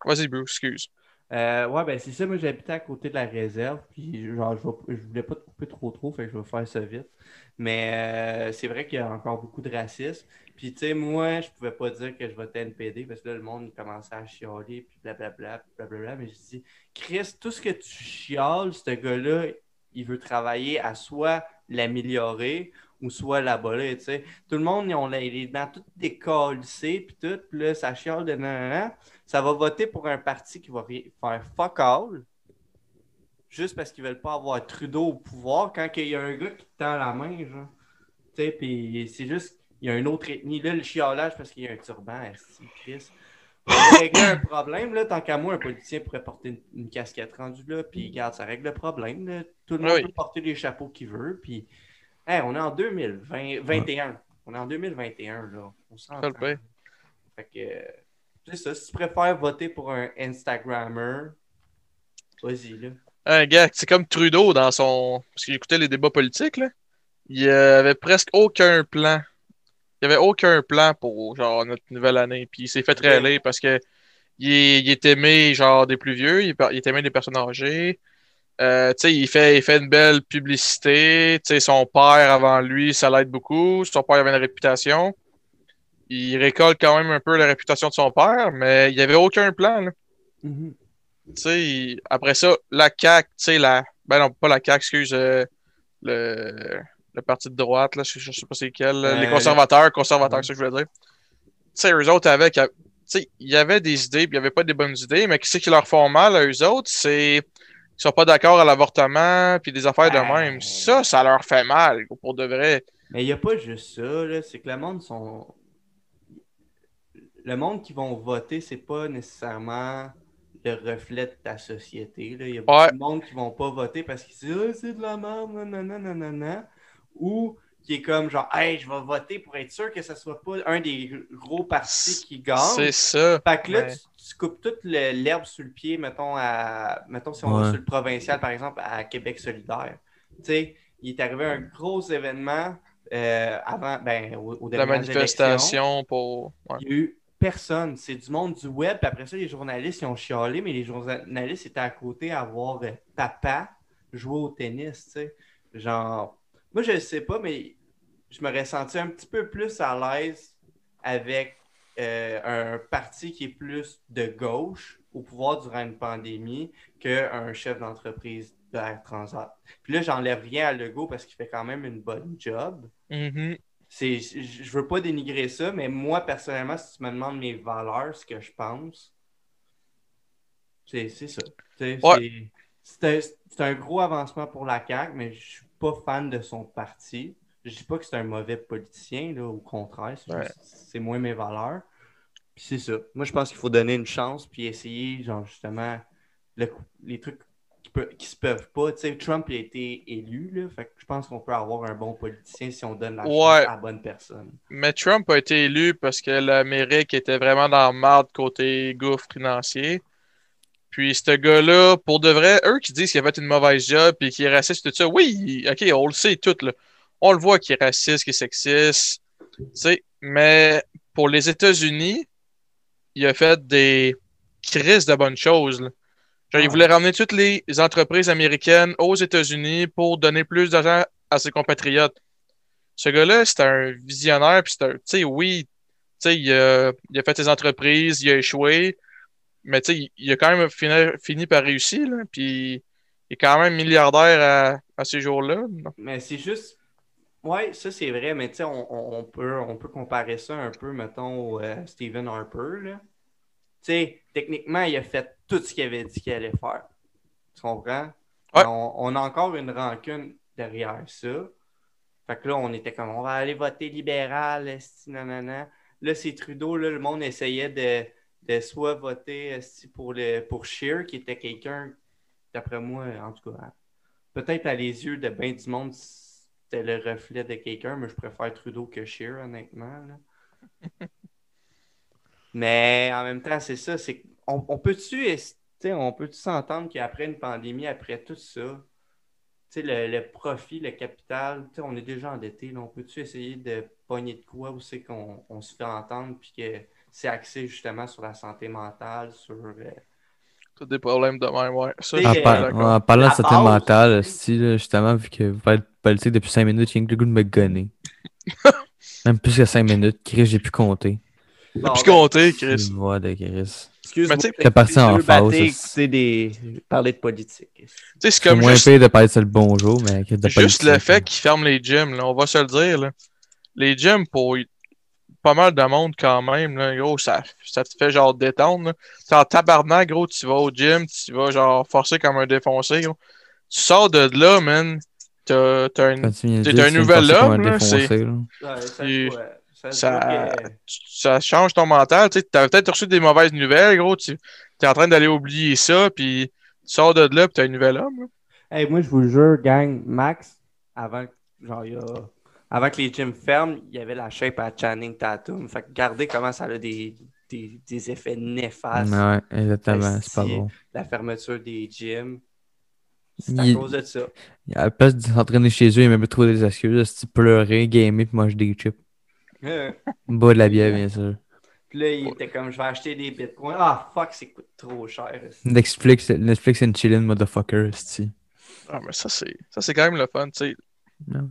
Vas-y, Bruce, excuse. Euh, ouais, ben c'est ça. Moi, j'habitais à côté de la réserve. Puis, genre, je, je voulais pas te couper trop trop, fait que je vais faire ça vite. Mais euh, c'est vrai qu'il y a encore beaucoup de racisme. Puis, tu sais, moi, je pouvais pas dire que je votais NPD parce que là, le monde commençait à chialer, puis blablabla, puis blablabla. Mais je dis, Chris, tout ce que tu chiales, ce gars-là, il veut travailler à soit l'améliorer ou soit l'abolir, tu sais. Tout le monde, ils ont les dents toutes décalissées, puis tout, puis là, ça chiale de nanana. Ça va voter pour un parti qui va faire fuck all, juste parce qu'ils veulent pas avoir Trudeau au pouvoir, quand il y a un gars qui te tend la main, genre. Tu sais, puis c'est juste, il y a une autre ethnie. Là, le chialage parce qu'il y a un turban, esti, Chris. Pour régler un problème, là, tant qu'à moi, un politicien pourrait porter une, une casquette rendue là, puis regarde, ça règle le problème. là. Tout le monde Oui. peut porter les chapeaux qu'il veut, puis hey, on est en 2021. On est en 2021, là. On s'entend. Fait que, c'est ça. Si tu préfères voter pour un Instagrammer, vas-y, là. Un gars, c'est comme Trudeau dans son. Parce que j'écoutais les débats politiques, là. Il euh, avait presque aucun plan. Il n'y avait aucun plan pour genre notre nouvelle année. Puis il s'est fait Ouais. râler parce que il est, il est aimé genre des plus vieux, il est, par- il est aimé des personnes âgées. Euh, tu sais, il fait, il fait une belle publicité. Tu sais, son père avant lui, ça l'aide beaucoup. Son père avait une réputation. Il récolte quand même un peu la réputation de son père, mais il n'y avait aucun plan. là. Mhm. Il- après ça, la CAQ, tu sais, la. Ben non, pas la CAQ, excuse, euh, le, le parti de droite, là, je, je sais pas c'est quel, là, Euh, les conservateurs, conservateurs, Ouais. c'est ça que je voulais dire. Tu sais, eux autres avec, il y avait des idées, puis il y avait pas des bonnes idées, mais qu'est-ce qui leur font mal à eux autres, c'est qu'ils sont pas d'accord à l'avortement, puis des affaires de Ben. même. Ça, ça leur fait mal, pour de vrai. Mais il n'y a pas juste ça, là. C'est que le monde sont. Le monde qui vont voter, c'est pas nécessairement le reflet de ta société. là. Il y a beaucoup Ouais. de monde qui vont pas voter parce qu'ils disent Ah, c'est de la merde, nanana, nanana. Ou qui est comme genre Hey, je vais voter pour être sûr que ce soit pas un des gros partis qui gagne. C'est ça. Fait que là, Ouais. tu, tu coupes toute l'herbe sur le pied, mettons, à, mettons si on va sur le provincial, par exemple, à Québec solidaire. Tu sais, il est arrivé un gros événement euh, avant, ben, au, au La manifestation pour. ouais. Il n'y a eu personne. C'est du monde du web. Puis après ça, les journalistes, ils ont chialé, mais les journalistes étaient à côté à voir euh, papa jouer au tennis, tu sais. Genre, moi, je ne sais pas, mais je m'aurais senti un petit peu plus à l'aise avec euh, un parti qui est plus de gauche au pouvoir durant une pandémie qu'un chef d'entreprise de Air Transat. Puis là, j'enlève rien à Legault parce qu'il fait quand même une bonne job Mhm. C'est, je veux pas dénigrer ça, mais moi, personnellement, si tu me demandes mes valeurs, ce que je pense, c'est, c'est ça. C'est, Ouais. c'est- c'est un, gros avancement pour la CAQ, mais je suis pas fan de son parti. Je dis pas que c'est un mauvais politicien, là, au contraire, c'est, Ouais. juste- c'est moins mes valeurs. Puis c'est ça. Moi, je pense qu'il faut donner une chance, puis essayer, genre, justement, le- les trucs qui qui, peut- qui se peuvent pas. Tu sais, Trump il a été élu, là, fait que je pense qu'on peut avoir un bon politicien si on donne la chance à la bonne personne. Mais Trump a été élu parce que l'Amérique était vraiment dans la marde côté gouffre financier. Puis ce gars-là, pour de vrai, eux qui disent qu'il a fait une mauvaise job et qu'il est raciste, tout ça, oui, ok, on le sait tout, là. On le voit qu'il est raciste, qu'il est sexiste. Tu sais, mais pour les États-Unis, il a fait des crises de bonnes choses. là. Genre, il Ah. voulait ramener toutes les entreprises américaines aux États-Unis pour donner plus d'argent à ses compatriotes. Ce gars-là, c'est un visionnaire, puis c'est un. Oui, il, a- il a fait ses entreprises, il a échoué, mais il, a quand même fini, fini par réussir, puis il est quand même milliardaire à, à ces jours-là. Mais c'est juste. Ouais, ça c'est vrai, mais tu sais, on, peut, on peut comparer ça un peu, mettons, au euh, Stephen Harper. là. Tu sais, techniquement, il a fait tout ce qu'il avait dit qu'il allait faire. Tu comprends? Ouais. On, on a encore une rancune derrière ça. Fait que là, on était comme, on va aller voter libéral, nanana. Là, c'est Trudeau, là, le monde essayait de, de soit voter pour, le, pour Scheer, qui était quelqu'un, d'après moi, en tout cas, peut-être à les yeux de bien du monde, c'était le reflet de quelqu'un, mais je préfère Trudeau que Scheer, honnêtement. là. mais en même temps, c'est ça, c'est on, on peut-tu es- tu sais, on peut s'entendre qu'après une pandémie, après tout ça, tu sais, le, le profit, le capital, tu sais, on est déjà endetté, là, on peut-tu essayer de pogner de quoi où c'est qu'on on se fait entendre puis que c'est axé justement sur la santé mentale, sur euh, Tous des problèmes de même, ouais. Ça, En, euh, par- en parlant de santé base, mentale, là, justement, vu que vous parlez de politique depuis 5 minutes, j'ai le goût de me gonner. Même plus que 5 minutes. Chris, j'ai pu compter. Bon, Puis ben, compter, Chris. Une voix de Chris. Excuse-moi, t'es parti en écouter des... parler de politique. Tu sais, c'est comme moins juste, pire de parler de le bonjour, mais que de juste politique, le fait qu'ils ferment les gyms, là, on va se le dire. Là. Les gyms, pour pas mal de monde quand même, là, gros, ça, ça te fait genre détendre. T'es en tabarnak, gros, tu vas au gym, tu vas genre forcer comme un défoncé, gros. Tu sors de là, man, t'as un de nouvel homme, un c'est-. Ouais, ça, ça, que- tu- change ton mental. Tu as peut-être reçu des mauvaises nouvelles, gros. Tu es en train d'aller oublier ça, puis tu sors de là, puis t'es un nouvel homme. là. Hey, moi, je vous jure, gang, Max, avant, genre, il y a- avant que les gyms ferment, il y avait la shape à Channing Tatum. Fait que regardez comment ça a des, des, des effets néfastes, Ouais, exactement, c'est pas bon. la fermeture des gyms. C'est à Il- cause de ça. À la place de s'entraîner chez eux, il m'a même trouvé des excuses. C'est pleurer, gamer, puis manger des chips. Euh, Boire de la bière, bien sûr. Puis là, il était comme, je vais acheter des bitcoins. Ah, fuck, ça coûte trop cher. Netflix, Netflix and chillin' motherfucker, esti. Ah, mais ça, c'est ça c'est quand même le fun, tu sais. Non.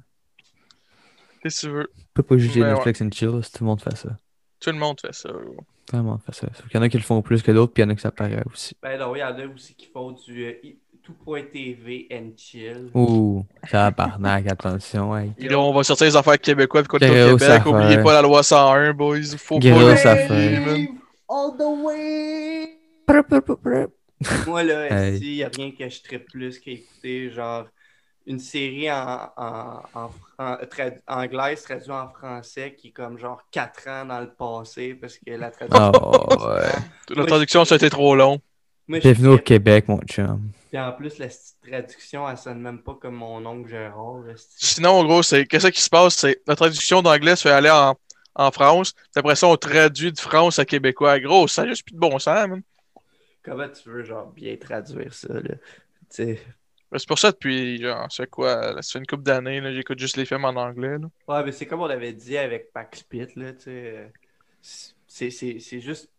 Qu'est-ce que tu veux? Tu peux pas juger Mais Netflix and chill si tout le monde fait ça. Tout le monde fait ça. gros. Tout le monde fait ça. Sauf qu'il y en a qui le font plus que d'autres, puis il y en a qui ça paraît aussi. Ben non, il y en a aussi qui font du euh, tout.tv and chill. Ouh, tabarnak, attention, hey. Et là, on va sortir les affaires québécois, puis quoi au Québec. Oubliez pas la loi 101, boys. Faut pas affaire. man. all the way! Moi, là, il n'y a rien que je tripe plus qu'écouter, genre, une série en, en, en fran- trad- anglaise traduite en français qui est comme genre 4 ans dans le passé parce que la traduction. Oh, ouais. La traduction, ça a été trop long. Bienvenue au. Québec, mon chum. Puis en plus, la traduction, elle sonne même pas comme mon oncle Gérard. Sinon, en gros, c'est qu'est-ce qui se passe? C'est la traduction d'anglais se fait aller en, en France. puis après ça, on traduit de France à québécois. Gros, ça n'a juste plus de bon sens, man. Comment tu veux, genre, bien traduire ça, là? Ben, C'est pour ça, depuis, genre, c'est quoi, ça fait une couple d'années, là, j'écoute juste les films en anglais. Là. Ouais, mais c'est comme on avait dit avec Pax Pit, là, tu sais. euh, c'est juste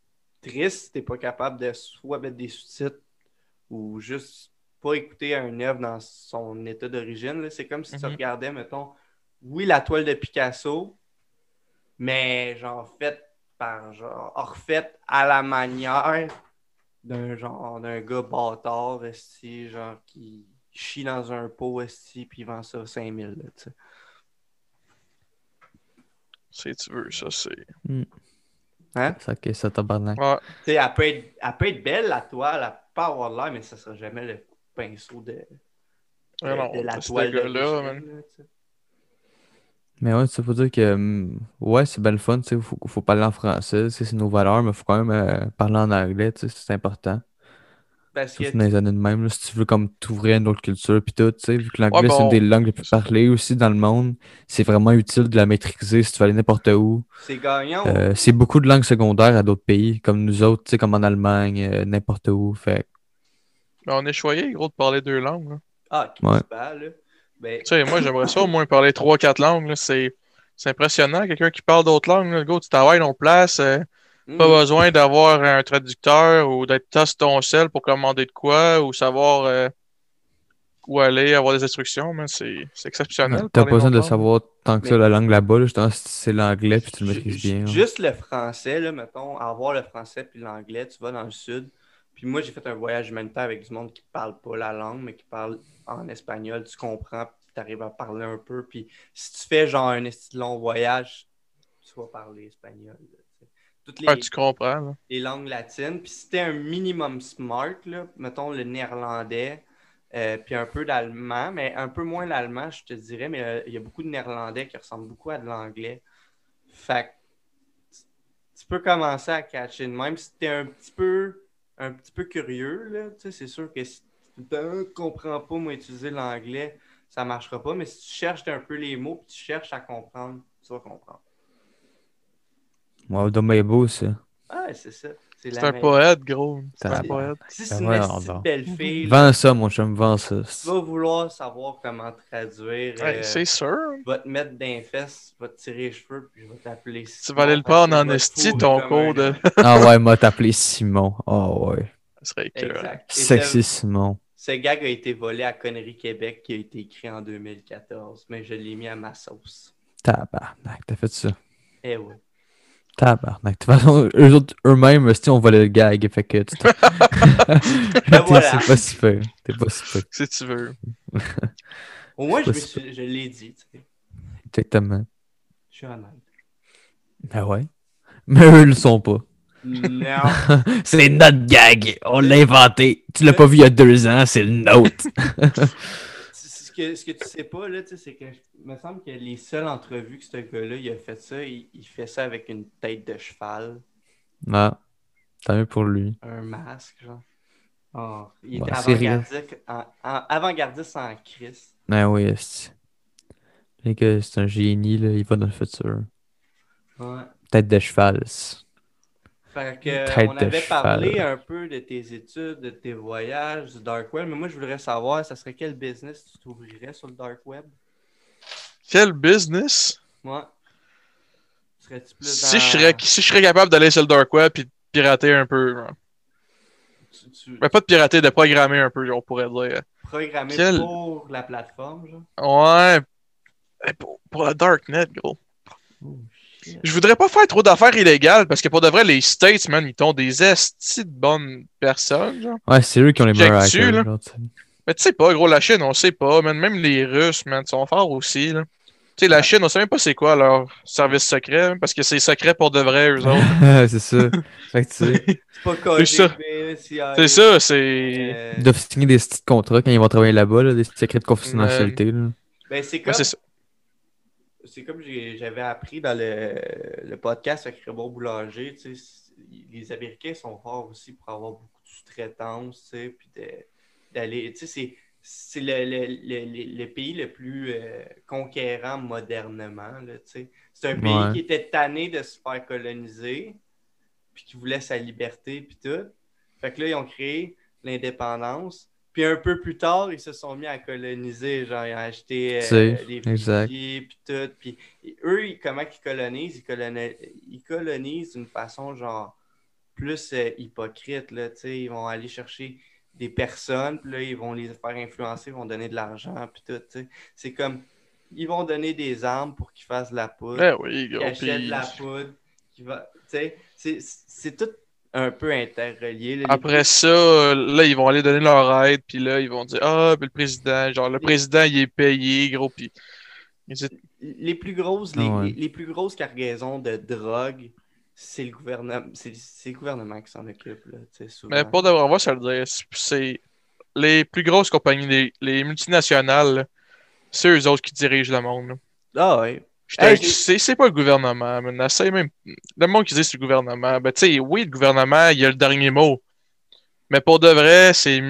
triste si t'es pas capable de soit mettre des sous-titres ou juste pas écouter un œuvre dans son état d'origine. là. C'est comme si tu Mhm. regardais, mettons, oui, la toile de Picasso, mais genre faite par genre refaite à la manière d'un genre d'un gars bâtard esti, genre qui chie dans un pot esti puis il vend ça 5000 là, tu sais. Si tu veux, ça, c'est. Hein? Ça, ok, ça, tabarnak. Ouais. Tu sais, elle peut, être, elle peut être belle, la toile, elle pas avoir de l'air, mais ça sera jamais le pinceau de, de, Ouais, non, de la toile là. Mais ouais, ça faut dire que, hum, ouais, c'est bien le fun, tu sais, faut, faut parler en français, c'est nos valeurs, mais faut quand même euh, parler en anglais, tu sais, c'est important. Parce que Surtout dans les années de même, là, si tu veux comme t'ouvrir à une autre culture puis tout, tu sais, vu que l'anglais Ouais, c'est une des langues les plus parlées aussi dans le monde, c'est vraiment utile de la maîtriser si tu vas aller n'importe où. c'est gagnant. Euh, c'est beaucoup de langues secondaires à d'autres pays, comme nous autres, tu sais, comme en Allemagne, euh, n'importe où. Fait Mais on est choyé, gros, de parler deux langues. là. Ah, Ouais. crispant, là. Ben, Tu sais, moi, j'aimerais ça au moins parler trois, quatre langues. C'est c'est impressionnant. Quelqu'un qui parle d'autres langues, là, le gars, tu travailles en place. euh, hmm, Pas besoin d'avoir un traducteur ou d'être tas ton sel pour commander de quoi ou savoir euh, où aller, avoir des instructions. mais C'est c'est exceptionnel. t'as pas besoin de savoir tant que ça la langue là-bas, là, c'est l'anglais puis tu le maîtrises bien. hein. Juste le français, là, mettons, avoir le français puis l'anglais, tu vas dans le sud. Puis moi, j'ai fait un voyage humanitaire avec du monde qui parle pas la langue, mais qui parle en espagnol. Tu comprends, puis tu arrives à parler un peu. Puis si tu fais genre un long voyage, tu vas parler espagnol. là. Toutes les, Ouais, tu comprends. là. les langues latines. Puis si t'es un minimum smart, là, mettons le néerlandais, euh, puis un peu d'allemand, mais un peu moins l'allemand, je te dirais, mais euh, il y a beaucoup de néerlandais qui ressemblent beaucoup à de l'anglais. Fait que tu- tu peux commencer à catcher de même. Si t'es un petit peu un petit peu curieux, là, tu sais, c'est sûr que si tu ne comprends pas, moi, utiliser l'anglais, ça marchera pas. Mais si tu cherches un peu les mots, puis tu cherches à comprendre, tu vas comprendre. Ouais, Dom est beau, ça. Ah, c'est ça. C'est un poète, gros. C'est un poète. Si Ben c'est une belle fille, Vends ça, mon chum, vends ça. tu vas vouloir savoir comment traduire. Ouais, euh, c'est sûr. tu vas te mettre d'un fesses, tu vas te tirer les cheveux, puis je vais t'appeler Tu vas aller le Simon que en fourrer ton cours de. Ah ouais, m'a t'appelé Simon. Oh ouais. Ça serait. Exact. Sexy ce, Simon. ce gag a été volé à Connery Québec, qui a été écrit en 2014, mais je l'ai mis à ma sauce. Tabarnak, t'as fait ça. Eh ouais. Tabarnak. De toute façon, eux autres, eux-mêmes, si on volait le gag, fait que tu voilà. C'est pas super. T'es pas super. Si tu veux. Au moins, je, me pas suis- je l'ai dit, tu sais. Exactement. Je suis honnête. Ben ouais. Mais eux le sont pas. Non. c'est notre gag. On l'a inventé. Tu l'as pas vu il y a deux ans, c'est le nôtre. Ce, que, ce que tu sais pas, là, tu sais, c'est que il me semble que les seules entrevues que ce gars-là, il a fait ça, il, il fait ça avec une tête de cheval, ah, tant mieux pour lui. un masque, genre. Oh, il Ouais, était avant-gardiste en, en- avant-gardiste en Christ. Ben oui, c'est un génie, là. Il va dans le futur. Ouais. Tête de cheval. Fait que, Tête on avait parlé un peu de tes études, de tes voyages, du dark web, mais moi je voudrais savoir, ça serait quel business tu t'ouvrirais sur le dark web? Quel business? Moi, serais-tu plus Si, dans... je serais, si je serais capable d'aller sur le dark web et de pirater un peu. genre. tu, tu Ben, pas de pirater, de programmer un peu, genre, on pourrait dire. programmer quel- pour la plateforme, genre? Ouais. Eh, Pour, pour le darknet, gros. Oh. Je voudrais pas faire trop d'affaires illégales parce que pour de vrai, les States, man, ils ont des estis de bonnes personnes, genre. Ouais, c'est eux qui ont les meilleurs hackers. Mais tu sais pas, gros, la Chine, on sait pas, man. Même les Russes, man, sont forts aussi, là. Tu sais, la Chine, on sait même pas c'est quoi leur service secret, parce que c'est secret pour de vrai, eux autres. c'est ça. Fait que tu sais, C'est ça. C'est ça, c'est. euh, ils doivent signer des petits contrats quand ils vont travailler là-bas, là, des secrets de confidentialité. Là. Ben, c'est Ouais, comme. C'est comme j'avais appris dans le, le podcast avec Raymond Boulanger, tu sais, c- les Américains sont forts aussi pour avoir beaucoup de sous-traitance, tu sais, puis de- d'aller, tu sais, c'est, le, le- le- le- le pays le plus euh, conquérant modernement, là, tu sais. C'est un pays Ouais. qui était tanné de se faire coloniser, puis qui voulait sa liberté, puis tout. Fait que là, ils ont créé l'indépendance. Puis un peu plus tard, ils se sont mis à coloniser. Genre, ils ont acheté euh, exact. fusils, puis tout. Puis eux, ils- comment ils colonisent? Ils, coloni- ils colonisent d'une façon, genre, plus euh, hypocrite, là, tu sais. Ils vont aller chercher des personnes, puis là, ils vont les faire influencer, ils vont donner de l'argent, puis tout, tu sais. C'est comme, ils vont donner des armes pour qu'ils fassent de la poudre Ben oui, qui gros. achète puis- de la poudre, qui va. Tu sais, c'est- c'est tout un peu interrelié. là. Les Après ça, euh, là, ils vont aller donner leur aide, puis là, ils vont dire Ah, puis le président, genre, le président, il est payé, gros, puis. les plus grosses, les, Ah ouais. les- plus grosses cargaisons de drogue, c'est le gouvernement, c'est c'est le gouvernement qui s'en occupe là, tu sais, souvent. Mais pour on va se le dire, c'est- les plus grosses compagnies, les, les multinationales, c'est eux autres qui dirigent le monde. là. Ah ouais. Hey, c'est c'est pas le gouvernement, mais essaye même. Le monde qui dit que c'est le gouvernement, ben tu sais, oui, le gouvernement, il a le dernier mot. Mais pour de vrai, c'est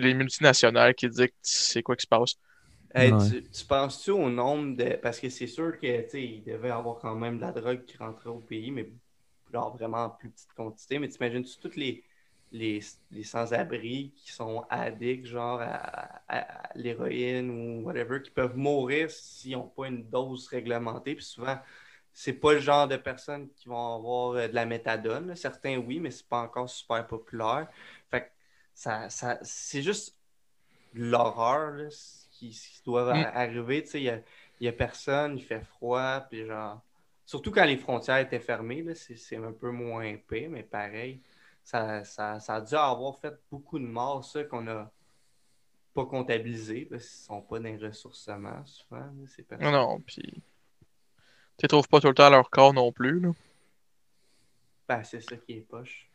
les multinationales qui dictent c'est quoi qui se passe. Hey, Ouais. tu, tu penses-tu au nombre de. Parce que c'est sûr que, tu sais, il devait y avoir quand même de la drogue qui rentrait au pays, mais genre vraiment en plus petite quantité. Mais t'imagines-tu toutes les, les, les sans-abri qui sont addicts, genre à, à- à l'héroïne ou whatever, qui peuvent mourir s'ils n'ont pas une dose réglementée. Puis souvent, c'est pas le genre de personnes qui vont avoir euh, de la méthadone. là. Certains, oui, mais c'est pas encore super populaire. Fait que ça, ça, c'est juste l'horreur qui, qui doit Mm. arriver. Il y a, il y a personne, il fait froid, puis genre. Surtout quand les frontières étaient fermées, là, c'est, c'est un peu moins épais, mais pareil. Ça, ça, ça a dû avoir fait beaucoup de morts, ça, qu'on n'a pas comptabilisé, parce qu'ils sont pas dans les ressourcements, souvent, là, ces personnes. Non, puis. Tu trouves pas tout le temps leur corps non plus, là. Ben, c'est ça qui est poche.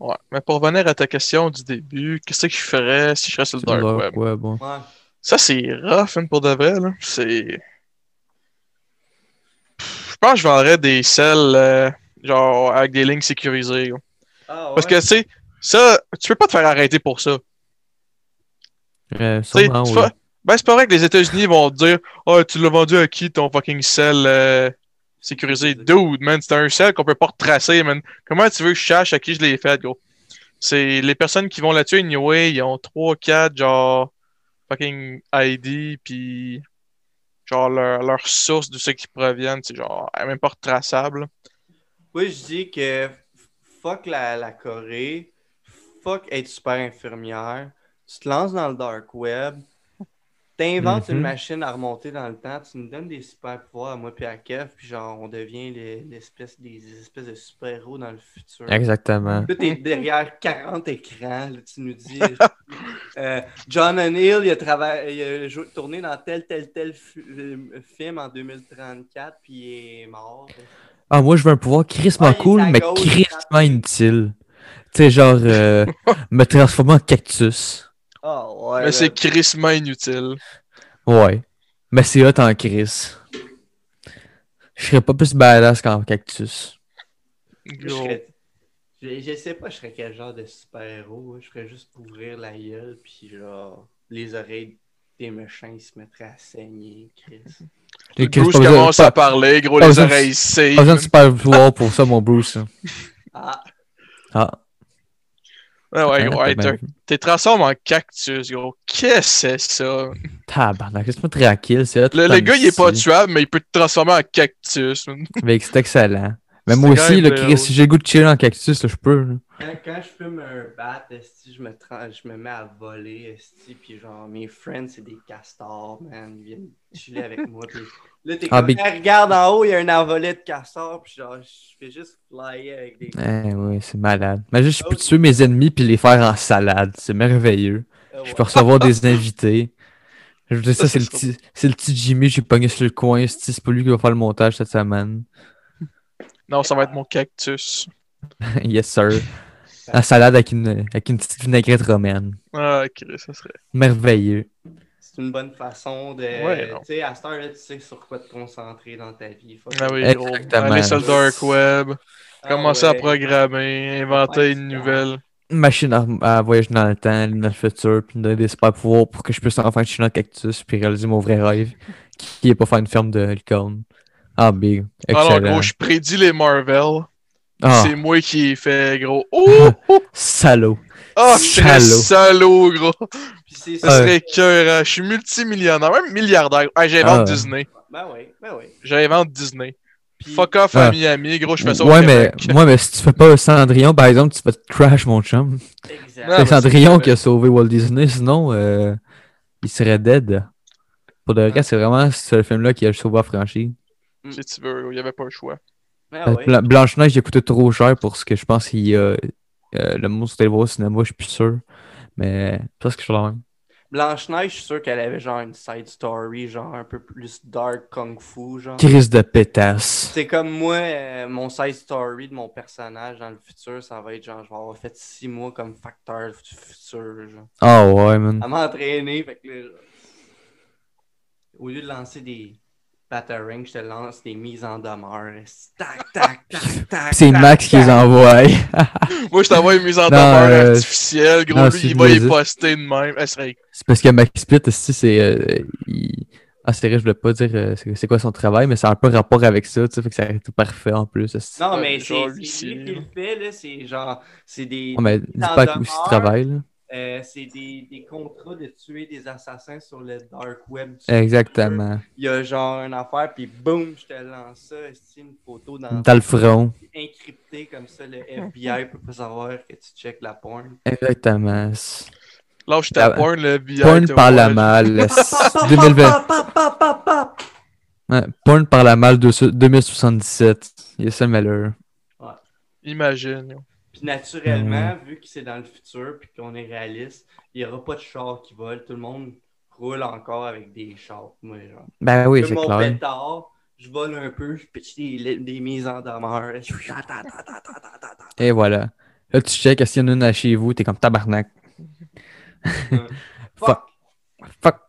Ouais. Mais pour revenir à ta question du début, qu'est-ce que je ferais si je serais sur le dark web? web, ouais. Ouais. Ça, c'est rough, hein, pour de vrai, là. C'est. Je pense que je vendrais des selles, euh, genre, avec des lignes sécurisées, là. Ah, Parce que, tu sais, ça, tu peux pas te faire arrêter pour ça. Euh, Tu sais, sûrement, tu oui. fais- Ben, c'est pas vrai que les États-Unis vont te dire Oh, tu l'as vendu à qui ton fucking sel euh, sécurisé? Dude, man, c'est un sel qu'on peut pas retracer, man. Comment tu veux que je cherche à qui je l'ai fait, gros C'est les personnes qui vont là-dessus, anyway, ils ont 3, 4, genre, fucking ID, puis genre, leur, leur source de ce qui proviennent, c'est genre, même pas retraçable. Moi, je dis que fuck la, la Corée, fuck être super infirmière, tu te lances dans le dark web, t'inventes Mhm. une machine à remonter dans le temps, tu nous donnes des super pouvoirs à moi puis à Kev, puis genre on devient les- l'espèce des espèces de super-héros dans le futur. Exactement. Là, t'es derrière 40 écrans, là, tu nous dis euh, John O'Neill, il a, travaillé, il a tourné dans tel, tel, tel euh, film en 2034, puis il est mort. Ah, moi, je veux un pouvoir crissement Ouais, cool, mais gauche, crissement inutile. Tu sais, genre, euh, me transformer en cactus. Ah ouais. Mais là. c'est crissement inutile. Ouais. Mais c'est hot en crise. Je serais pas plus badass qu'en cactus. Je, serais- je, je sais pas, je serais quel genre de super-héros. hein. Je ferais juste ouvrir la gueule, puis genre, les oreilles des méchants, ils se mettraient à saigner, Chris. Chris, Bruce pas commence pas- à parler, gros, pas les oreilles safe. Pas besoin de super pouvoir pour ça, mon Bruce. Ah, Ah. Ouais, ouais, hey, bien t'as- vu. t'es transformé en cactus, gros. Qu'est-ce que c'est ça? Tabarnak, laisse-moi tranquille. C'est Le, gars, il est pas tuable, mais il peut te transformer en cactus. man. Mais c'est excellent. Mais moi aussi, là, si j'ai le goût de chiller en cactus, là, je peux. là. quand, quand je fume un bat, esti, je me, tra- je me mets à voler, esti, puis genre, mes friends, c'est des castors, man. Ils viennent chiller avec moi, puis là, t'es Ah, comme, Hey, regarde en haut, il y a un envolé de castors, puis genre, je fais juste flyer avec des... Eh oui, c'est malade. Mais juste, je peux Oh. tuer mes ennemis puis les faire en salade. C'est merveilleux. Ah ouais. Je peux recevoir des invités. Je veux dire, ça, Ça, c'est le petit, c'est le petit Jimmy, j'ai pogné sur le coin. C'est c'est pas lui qui va faire le montage cette semaine. Non, ça va être mon cactus. yes, sir. En salade avec une, avec une petite vinaigrette romaine. Ah, ok, ça serait. Merveilleux. C'est une bonne façon de. Ouais, non. tu sais, à cette heure-là, tu sais sur quoi te concentrer dans ta vie. Ah oui, gros. Exactement. Aller sur le dark web, Ah commencer à programmer, inventer Ouais, une nouvelle. Une machine à, à voyager dans le temps, dans le futur, puis me donner des super pouvoirs pour que je puisse enfin chiller en cactus puis réaliser mon vrai rêve, qui est pas faire une ferme de licorne. Ah, big. Alors, Excellent. gros, je prédis les Marvel. Ah, C'est moi qui ai fait, gros. Oh! salaud. oh, je Salaud. salaud, gros. Puis Ça serait cœur. Je suis multimillionnaire, même milliardaire. Ah, j'invente Ah. Disney. Ben oui, ben oui. J'invente Disney. Puis- Fuck off Ah. à Miami, gros, je fais ça au ouais, mais, ouais, mais si tu fais pas Cendrillon, par exemple, tu vas te crash, mon chum. Exact. Ah, c'est Cendrillon qui a sauvé Walt Disney, sinon, euh, il serait dead. Pour de vrai, Ah. c'est vraiment ce film-là qui a sauvé la franchise. Si tu veux, il n'y avait pas le choix. Ben Parce que Bla- Blanche-Neige, a coûté trop cher pour ce que je pense qu'il y a. euh, le mot c'était le voir au cinéma, je suis plus sûr. Mais presque je suis là même. Blanche-Neige, je suis sûr qu'elle avait genre une side story, genre un peu plus dark kung fu, genre. Crise de pétasse. C'est comme moi, euh, mon side story de mon personnage dans le futur, ça va être genre, je vais avoir fait six mois comme facteur du futur, genre. Ah ouais, man. À m'entraîner, fait que là, genre, au lieu de lancer des Batarang, je te lance des mises en demeure. Tac, tac, tac, tac. C'est Max qui les envoie. Moi, je t'envoie une mise en Non, demeure euh, artificielle. Gros, non, lui, il va y poster de même. Eh, C'est parce que Max Split, aussi, c'est. euh, il- Ah, c'est vrai, je voulais pas dire euh, c'est quoi son travail, mais ça a un peu rapport avec ça, tu sais, fait que ça été parfait en plus. Non, mais c'est lui, c'est lui c'est- qui le fait, là. C'est genre. C'est des. Ouais, mais dis pas où il demeure. travaille, là. Euh, c'est des, des contrats de tuer des assassins sur le dark web. Exactement. Il y a genre une affaire, puis boum, je te lance ça. C'est une photo dans, Dans le front. encryptée comme ça. Le FBI peut pas savoir que tu check la porn. Exactement. Lâche ta Ah, porn, le billet. Porn par la malle. esti. 2020. Ouais, Porn par la malle de- 2077. Il est ça le malheur. Imagine. Puis naturellement, vu que c'est dans le futur, puis qu'on est réaliste, il n'y aura pas de chars qui volent. Tout le monde roule encore avec des chars. Moi, genre. Ben oui, c'est mon clair. pétard, je vole un peu, je pitch des, des mises en demeure. Et voilà. Là, tu check, est-ce qu'il y en a une à chez vous? T'es comme tabarnak. Fuck! Fuck.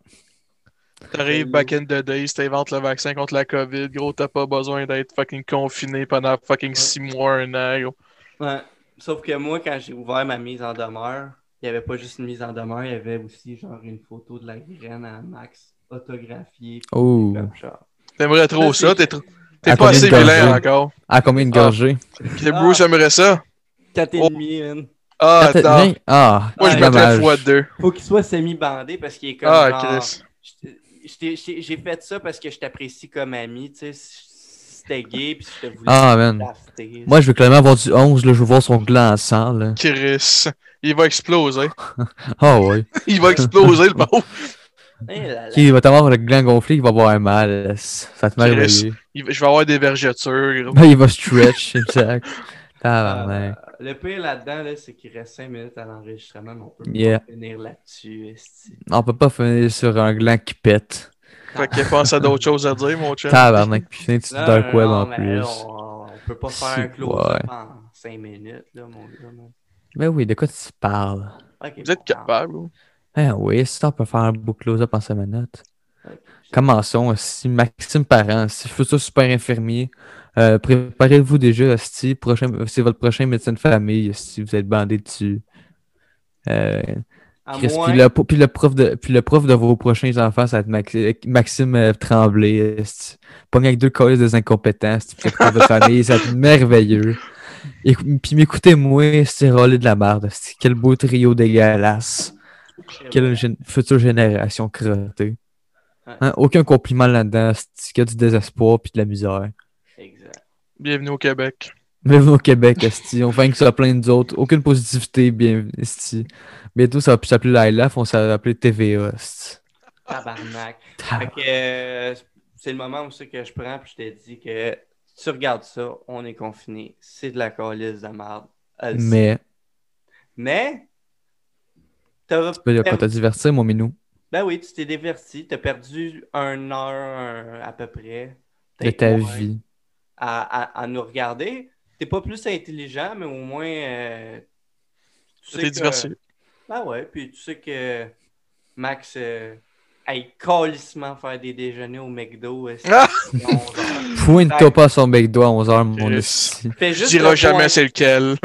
T'arrives back in the days, t'inventes le vaccin contre la COVID. Gros, t'as pas besoin d'être fucking confiné pendant fucking 6 mois, un an. yo. Ouais. Sauf que moi, quand j'ai ouvert ma mise en demeure, il n'y avait pas juste une mise en demeure, il y avait aussi genre une photo de la graine à Max autographiée. Oh. T'aimerais trop Ça, ça, t'es tr- À pas assez vilain encore. Ah, combien de Ah. gorgées? Puis le Bruce aimerait ça. 4 et Oh. demi, man. Ah, attends. Ah, Moi, je Ah, mettrais fois deux. Faut qu'il soit semi-bandé parce qu'il est comme Ah, genre... Chris. J'ai fait ça parce que je t'apprécie comme ami, tu sais. Si C'était gay, puis je te voulais Ah, man. drafter. Moi, je veux clairement avoir du 11, là. Je veux voir son gland en sang, là. Chris. Il va exploser. Ah, ouais. Il va exploser, le pauvre. Eh là là. Qui va t'avoir le gland gonflé, il va avoir mal. Ça te mal Chris. Il Je vais avoir des vergetures. gros. Ben, il va stretch, exact. Tabarnak. Euh, le pire là-dedans, là, c'est qu'il reste 5 minutes à l'enregistrement, mais on peut Yeah. pas finir là-dessus. On peut pas finir sur un gland qui pète. Fait qu'il pense à d'autres choses à dire, mon chum. Tabarnak, puis sur Non, Dark Web en plus. on, on peut pas faire un close-up ouais. en 5 minutes, là, mon gars. man. Ben oui, de quoi tu parles? Vous êtes capable. ou? Ben oui, si on peut faire un beau close-up en 5 minutes. Commençons. Si Maxime Parent, si futur super infirmier, euh, préparez-vous déjà. Si prochain, c'est votre prochain médecin de famille, si vous êtes bandé dessus. Euh, À Chris, moins- puis, le, puis, le prof de, puis le prof de vos prochains enfants, ça va être Maxi- Maxime euh, Tremblay. Pogne avec deux collègues des incompétents. Puis pour votre famille, ça va être merveilleux. Et, puis m'écoutez-moi, c'est rôler de la merde. Quel beau trio dégueulasse. Quelle gén- future génération crottée. Ouais. Hein, Aucun compliment là-dedans. C'est que du désespoir puis de la misère. Exact. Bienvenue au Québec. Bienvenue au Québec, Esti. On fait que ça plein d'autres. Aucune positivité, bien, Esti. Bientôt, ça va plus s'appeler la LF, on appelé TVA, Esti. Tabarnak. Euh, c'est le moment où c'est que je prends, puis je te dis que tu regardes ça, on est confiné, c'est de la calice de merde. Mais, Mais, tu peux pas te divertir, mon minou. Ben oui, tu t'es diverti, t'as perdu un heure un- à peu près. De ta vie. À, à- à nous regarder. T'es pas plus intelligent, mais au moins. euh, tu sais T'es que- diversifié. Ben ouais, puis tu sais que Max euh, aille calissement faire des déjeuners au McDo. euh, Ah! c'est 11 heures. Pointe-toi pas son doigt à 11h, mon. Esti. Je dirai jamais c'est lequel.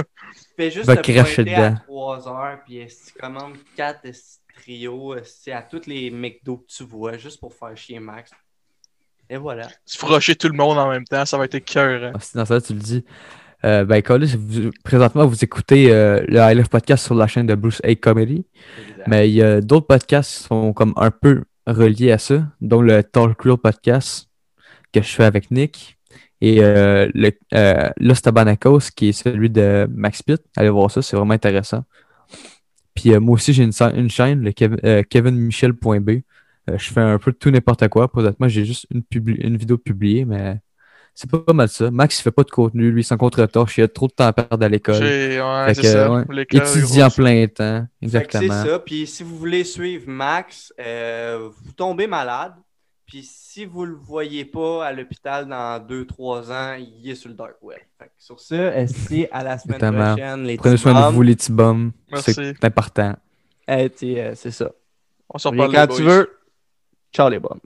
Fais juste Va te cracher pointer à dedans. 3 heures, puis esti, commande 4 trios à tous les McDo que tu vois, juste pour faire chier Max. Et voilà. Tu frocher tout le monde en même temps, ça va être cœur. Ah, c'est dans ça, tu le dis. Euh, ben, Colis, vous- présentement, vous écoutez euh, le I Love Podcast sur la chaîne de Bruce A Comedy. Exact. Mais il y a d'autres podcasts qui sont comme un peu reliés à ça, dont le Talk Real podcast que je fais avec Nick et euh, le euh, Los Tabanacos qui est celui de Max Pitt. Allez voir ça, c'est vraiment intéressant. Puis euh, moi aussi, j'ai une, chaîne, le Kev- euh, kevinmichel.b. Je fais un peu tout n'importe quoi. Présentement, j'ai juste une, une vidéo publiée, mais c'est pas, mal ça. Max, il fait pas de contenu, lui, sans contre-torche, il a trop de temps à perdre à l'école. Ouais, c'est ça. ouais, Étudiant gros, plein temps, exactement. C'est ça. Puis si vous voulez suivre Max, euh, vous tombez malade. Puis si vous le voyez pas à l'hôpital dans 2-3 ans, il est sur le dark web. Fait que sur ça, esti, à la semaine Exactement. prochaine, les Prenez soin de vous, les petits bums. Merci. C'est important. Eh, euh, c'est ça. On s'en parle. quand tu veux. Ciao les bums.